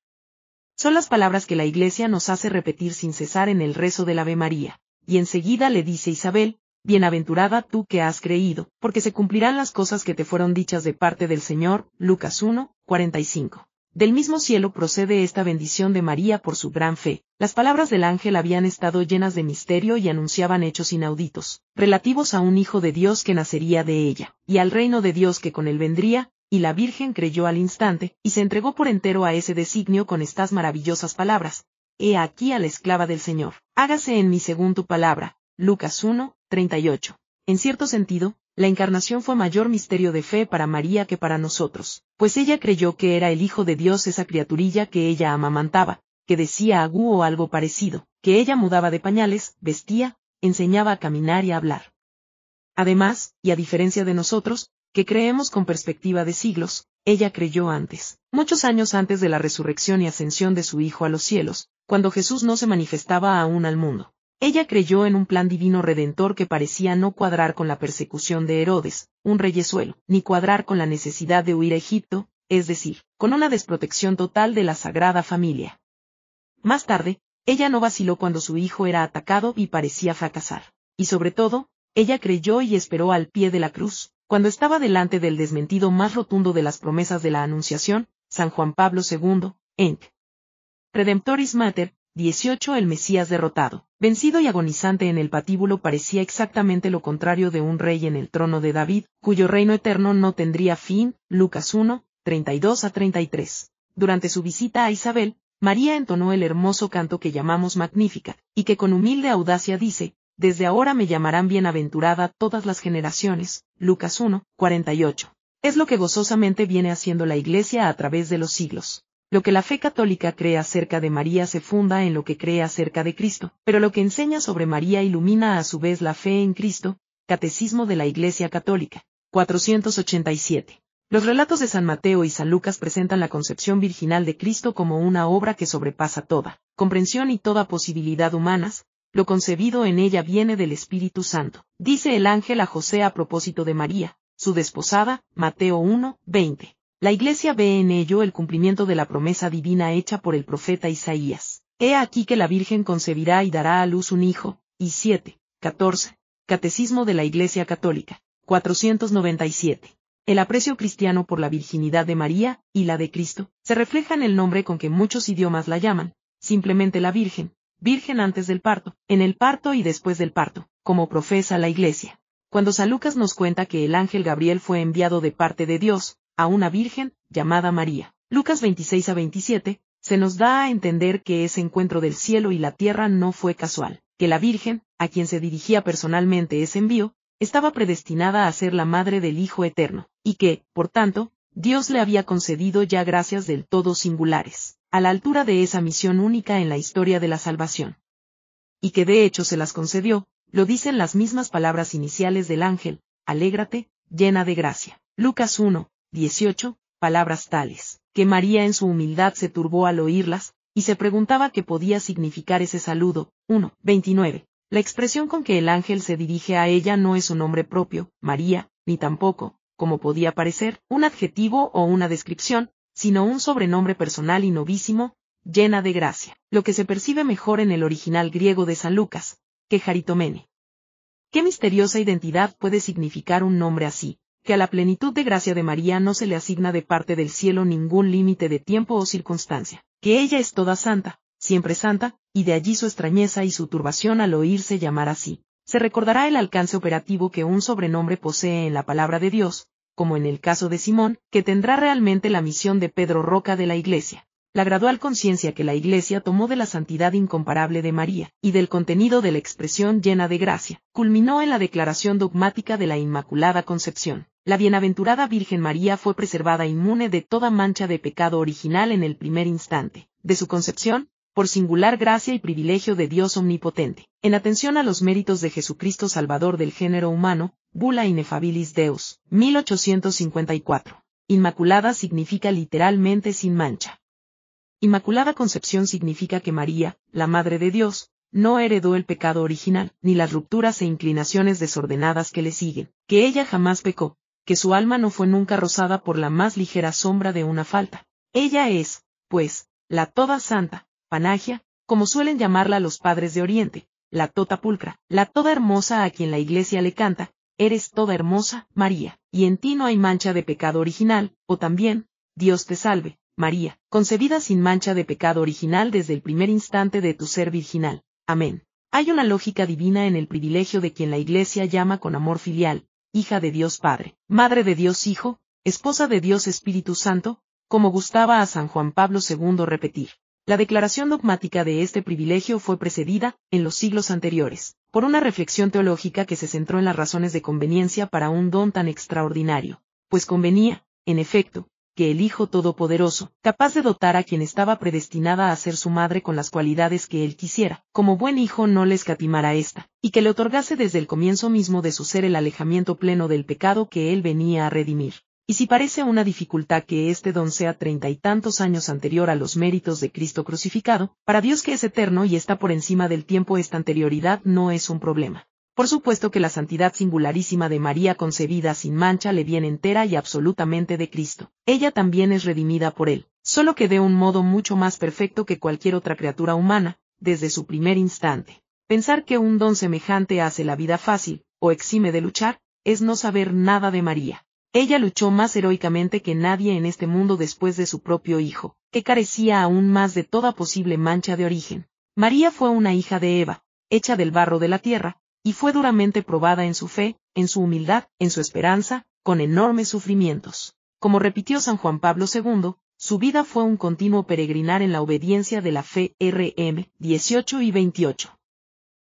Son las palabras que la Iglesia nos hace repetir sin cesar en el rezo del Ave María, y enseguida le dice Isabel, Bienaventurada tú que has creído, porque se cumplirán las cosas que te fueron dichas de parte del Señor. Lucas 1, 45. Del mismo cielo procede esta bendición de María por su gran fe. Las palabras del ángel habían estado llenas de misterio y anunciaban hechos inauditos, relativos a un Hijo de Dios que nacería de ella, y al reino de Dios que con él vendría, y la Virgen creyó al instante, y se entregó por entero a ese designio con estas maravillosas palabras. He aquí a la esclava del Señor. Hágase en mí según tu palabra. Lucas 1, 38. En cierto sentido, la encarnación fue mayor misterio de fe para María que para nosotros, pues ella creyó que era el Hijo de Dios esa criaturilla que ella amamantaba, que decía agú o algo parecido, que ella mudaba de pañales, vestía, enseñaba a caminar y a hablar. Además, y a diferencia de nosotros, que creemos con perspectiva de siglos, ella creyó antes, muchos años antes de la resurrección y ascensión de su Hijo a los cielos, cuando Jesús no se manifestaba aún al mundo. Ella creyó en un plan divino redentor que parecía no cuadrar con la persecución de Herodes, un reyesuelo, ni cuadrar con la necesidad de huir a Egipto, es decir, con una desprotección total de la Sagrada Familia. Más tarde, ella no vaciló cuando su hijo era atacado y parecía fracasar. Y sobre todo, ella creyó y esperó al pie de la cruz, cuando estaba delante del desmentido más rotundo de las promesas de la Anunciación, San Juan Pablo II, Enc. Redemptoris Mater, 18 El Mesías derrotado, vencido y agonizante en el patíbulo parecía exactamente lo contrario de un rey en el trono de David, cuyo reino eterno no tendría fin, Lucas 1, 32 a 33. Durante su visita a Isabel, María entonó el hermoso canto que llamamos Magnífica, y que con humilde audacia dice, Desde ahora me llamarán bienaventurada todas las generaciones, Lucas 1, 48. Es lo que gozosamente viene haciendo la Iglesia a través de los siglos. Lo que la fe católica cree acerca de María se funda en lo que cree acerca de Cristo, pero lo que enseña sobre María ilumina a su vez la fe en Cristo, Catecismo de la Iglesia Católica. 487. Los relatos de San Mateo y San Lucas presentan la concepción virginal de Cristo como una obra que sobrepasa toda comprensión y toda posibilidad humanas, lo concebido en ella viene del Espíritu Santo. Dice el ángel a José a propósito de María, su desposada, Mateo 1, 20. La Iglesia ve en ello el cumplimiento de la promesa divina hecha por el profeta Isaías. He aquí que la Virgen concebirá y dará a luz un hijo, y 7, 14. Catecismo de la Iglesia Católica, 497. El aprecio cristiano por la virginidad de María, y la de Cristo, se refleja en el nombre con que muchos idiomas la llaman, simplemente la Virgen, Virgen antes del parto, en el parto y después del parto, como profesa la Iglesia. Cuando San Lucas nos cuenta que el ángel Gabriel fue enviado de parte de Dios, a una virgen, llamada María. Lucas 26 a 27, se nos da a entender que ese encuentro del cielo y la tierra no fue casual, que la Virgen, a quien se dirigía personalmente ese envío, estaba predestinada a ser la madre del Hijo Eterno, y que, por tanto, Dios le había concedido ya gracias del todo singulares, a la altura de esa misión única en la historia de la salvación. Y que de hecho se las concedió, lo dicen las mismas palabras iniciales del ángel, alégrate, llena de gracia. Lucas 1, 18, palabras tales, que María en su humildad se turbó al oírlas, y se preguntaba qué podía significar ese saludo. 1. 29. La expresión con que el ángel se dirige a ella no es un nombre propio, María, ni tampoco, como podía parecer, un adjetivo o una descripción, sino un sobrenombre personal y novísimo, llena de gracia, lo que se percibe mejor en el original griego de San Lucas, que Jaritomene. ¿Qué misteriosa identidad puede significar un nombre así? Que a la plenitud de gracia de María no se le asigna de parte del cielo ningún límite de tiempo o circunstancia, que ella es toda santa, siempre santa, y de allí su extrañeza y su turbación al oírse llamar así. Se recordará el alcance operativo que un sobrenombre posee en la palabra de Dios, como en el caso de Simón, que tendrá realmente la misión de Pedro Roca de la Iglesia la gradual conciencia que la Iglesia tomó de la santidad incomparable de María, y del contenido de la expresión llena de gracia, culminó en la declaración dogmática de la Inmaculada Concepción. La bienaventurada Virgen María fue preservada inmune de toda mancha de pecado original en el primer instante, de su concepción, por singular gracia y privilegio de Dios omnipotente, en atención a los méritos de Jesucristo Salvador del género humano, Bula Inefabilis Deus, 1854. Inmaculada significa literalmente sin mancha. Inmaculada Concepción significa que María, la Madre de Dios, no heredó el pecado original, ni las rupturas e inclinaciones desordenadas que le siguen, que ella jamás pecó, que su alma no fue nunca rozada por la más ligera sombra de una falta. Ella es, pues, la toda santa, panagia, como suelen llamarla los padres de Oriente, la tota pulcra, la toda hermosa a quien la iglesia le canta, eres toda hermosa, María, y en ti no hay mancha de pecado original, o también, Dios te salve, María, concebida sin mancha de pecado original desde el primer instante de tu ser virginal. Amén. Hay una lógica divina en el privilegio de quien la Iglesia llama con amor filial, hija de Dios Padre, madre de Dios Hijo, esposa de Dios Espíritu Santo, como gustaba a San Juan Pablo II repetir. La declaración dogmática de este privilegio fue precedida, en los siglos anteriores, por una reflexión teológica que se centró en las razones de conveniencia para un don tan extraordinario, pues convenía, en efecto, que el Hijo Todopoderoso, capaz de dotar a quien estaba predestinada a ser su madre con las cualidades que él quisiera, como buen hijo no le escatimara esta, y que le otorgase desde el comienzo mismo de su ser el alejamiento pleno del pecado que él venía a redimir. Y si parece una dificultad que este don sea treinta y tantos años anterior a los méritos de Cristo crucificado, para Dios que es eterno y está por encima del tiempo esta anterioridad no es un problema. Por supuesto que la santidad singularísima de María concebida sin mancha le viene entera y absolutamente de Cristo. Ella también es redimida por él, solo que de un modo mucho más perfecto que cualquier otra criatura humana, desde su primer instante. Pensar que un don semejante hace la vida fácil, o exime de luchar, es no saber nada de María. Ella luchó más heroicamente que nadie en este mundo después de su propio hijo, que carecía aún más de toda posible mancha de origen. María fue una hija de Eva, hecha del barro de la tierra, y fue duramente probada en su fe, en su humildad, en su esperanza, con enormes sufrimientos. Como repitió San Juan Pablo II, su vida fue un continuo peregrinar en la obediencia de la fe RM 18 y 28.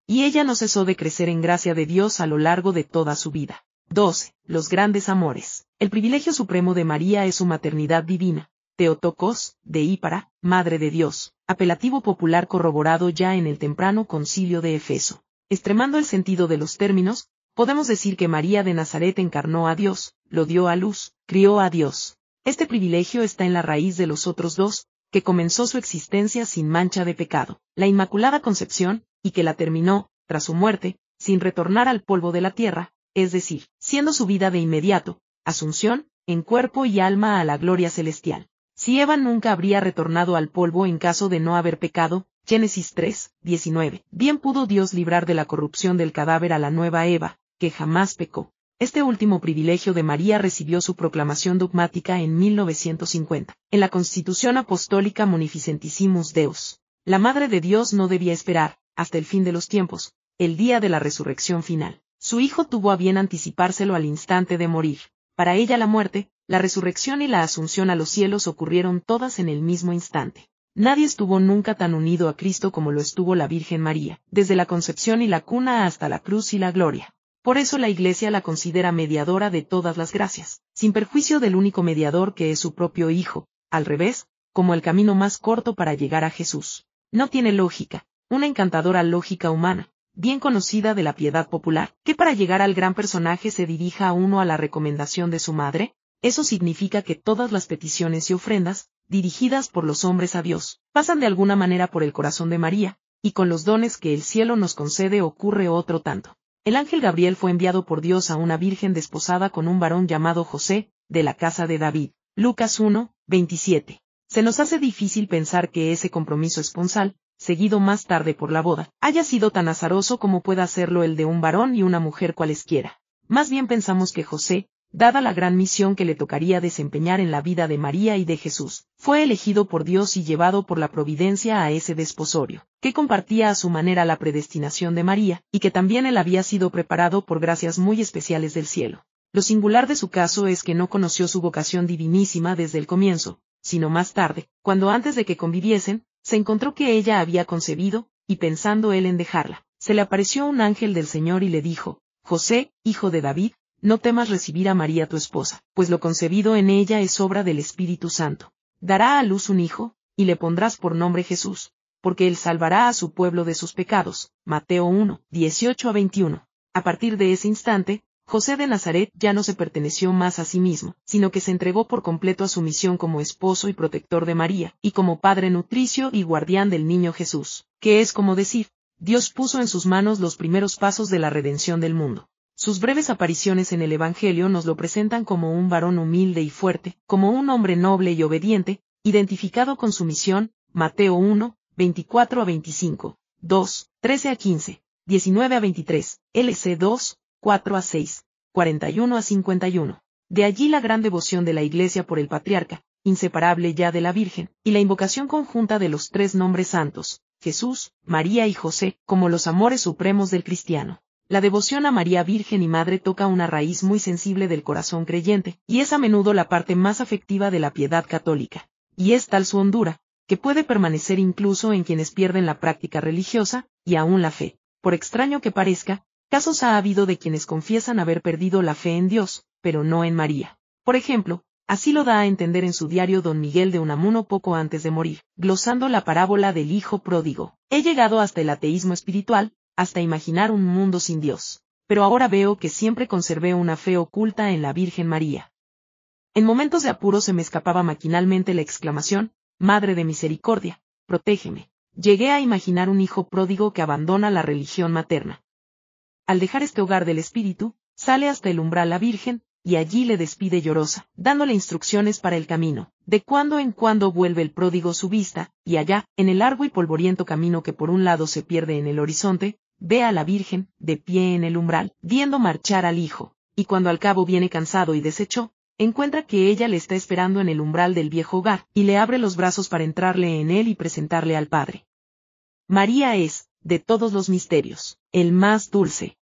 Y ella no cesó de crecer en gracia de Dios a lo largo de toda su vida. 12. Los grandes amores. El privilegio supremo de María es su maternidad divina. Teotocos, de Ípara, Madre de Dios, apelativo popular corroborado ya en el temprano concilio de Efeso. Extremando el sentido de los términos, podemos decir que María de Nazaret encarnó a Dios, lo dio a luz, crió a Dios. Este privilegio está en la raíz de los otros dos, que comenzó su existencia sin mancha de pecado, la Inmaculada Concepción, y que la terminó, tras su muerte, sin retornar al polvo de la tierra, es decir, siendo su vida de inmediato, asunción, en cuerpo y alma a la gloria celestial. Si Eva nunca habría retornado al polvo en caso de no haber pecado, Génesis 3, 19, bien pudo Dios librar de la corrupción del cadáver a la nueva Eva, que jamás pecó. Este último privilegio de María recibió su proclamación dogmática en 1950, en la Constitución Apostólica Munificentissimus Deus. La Madre de Dios no debía esperar, hasta el fin de los tiempos, el día de la resurrección final. Su hijo tuvo a bien anticipárselo al instante de morir. Para ella la muerte, la resurrección y la asunción a los cielos ocurrieron todas en el mismo instante. Nadie estuvo nunca tan unido a Cristo como lo estuvo la Virgen María, desde la concepción y la cuna hasta la cruz y la gloria. Por eso la Iglesia la considera mediadora de todas las gracias, sin perjuicio del único mediador que es su propio Hijo, al revés, como el camino más corto para llegar a Jesús. No tiene lógica, una encantadora lógica humana, bien conocida de la piedad popular, que para llegar al gran personaje se dirija a uno a la recomendación de su madre, eso significa que todas las peticiones y ofrendas, dirigidas por los hombres a Dios, pasan de alguna manera por el corazón de María, y con los dones que el cielo nos concede ocurre otro tanto. El ángel Gabriel fue enviado por Dios a una virgen desposada con un varón llamado José, de la casa de David. Lucas 1, 27. Se nos hace difícil pensar que ese compromiso esponsal, seguido más tarde por la boda, haya sido tan azaroso como pueda serlo el de un varón y una mujer cualesquiera. Más bien pensamos que José, dada la gran misión que le tocaría desempeñar en la vida de María y de Jesús, fue elegido por Dios y llevado por la providencia a ese desposorio, que compartía a su manera la predestinación de María, y que también él había sido preparado por gracias muy especiales del cielo. Lo singular de su caso es que no conoció su vocación divinísima desde el comienzo, sino más tarde, cuando antes de que conviviesen, se encontró que ella había concebido, y pensando él en dejarla, se le apareció un ángel del Señor y le dijo, José, hijo de David, no temas recibir a María tu esposa, pues lo concebido en ella es obra del Espíritu Santo. Dará a luz un hijo, y le pondrás por nombre Jesús, porque él salvará a su pueblo de sus pecados. Mateo 1, 18 a 21. A partir de ese instante, José de Nazaret ya no se perteneció más a sí mismo, sino que se entregó por completo a su misión como esposo y protector de María, y como padre nutricio y guardián del niño Jesús, que es como decir, Dios puso en sus manos los primeros pasos de la redención del mundo. Sus breves apariciones en el Evangelio nos lo presentan como un varón humilde y fuerte, como un hombre noble y obediente, identificado con su misión, Mateo 1, 24 a 25, 2, 13 a 15, 19 a 23, LC 2, 4 a 6, 41 a 51. De allí la gran devoción de la Iglesia por el patriarca, inseparable ya de la Virgen, y la invocación conjunta de los tres nombres santos, Jesús, María y José, como los amores supremos del cristiano. La devoción a María Virgen y Madre toca una raíz muy sensible del corazón creyente, y es a menudo la parte más afectiva de la piedad católica. Y es tal su hondura, que puede permanecer incluso en quienes pierden la práctica religiosa, y aún la fe. Por extraño que parezca, Casos ha habido de quienes confiesan haber perdido la fe en Dios, pero no en María. Por ejemplo, así lo da a entender en su diario don Miguel de Unamuno poco antes de morir, glosando la parábola del hijo pródigo. He llegado hasta el ateísmo espiritual, hasta imaginar un mundo sin Dios. Pero ahora veo que siempre conservé una fe oculta en la Virgen María. En momentos de apuro se me escapaba maquinalmente la exclamación, Madre de misericordia, protégeme. Llegué a imaginar un hijo pródigo que abandona la religión materna. Al dejar este hogar del espíritu, sale hasta el umbral la Virgen, y allí le despide llorosa, dándole instrucciones para el camino. De cuando en cuando vuelve el pródigo su vista, y allá, en el largo y polvoriento camino que por un lado se pierde en el horizonte, ve a la Virgen, de pie en el umbral, viendo marchar al hijo, y cuando al cabo viene cansado y deshecho, encuentra que ella le está esperando en el umbral del viejo hogar, y le abre los brazos para entrarle en él y presentarle al Padre. María es, de todos los misterios, el más dulce,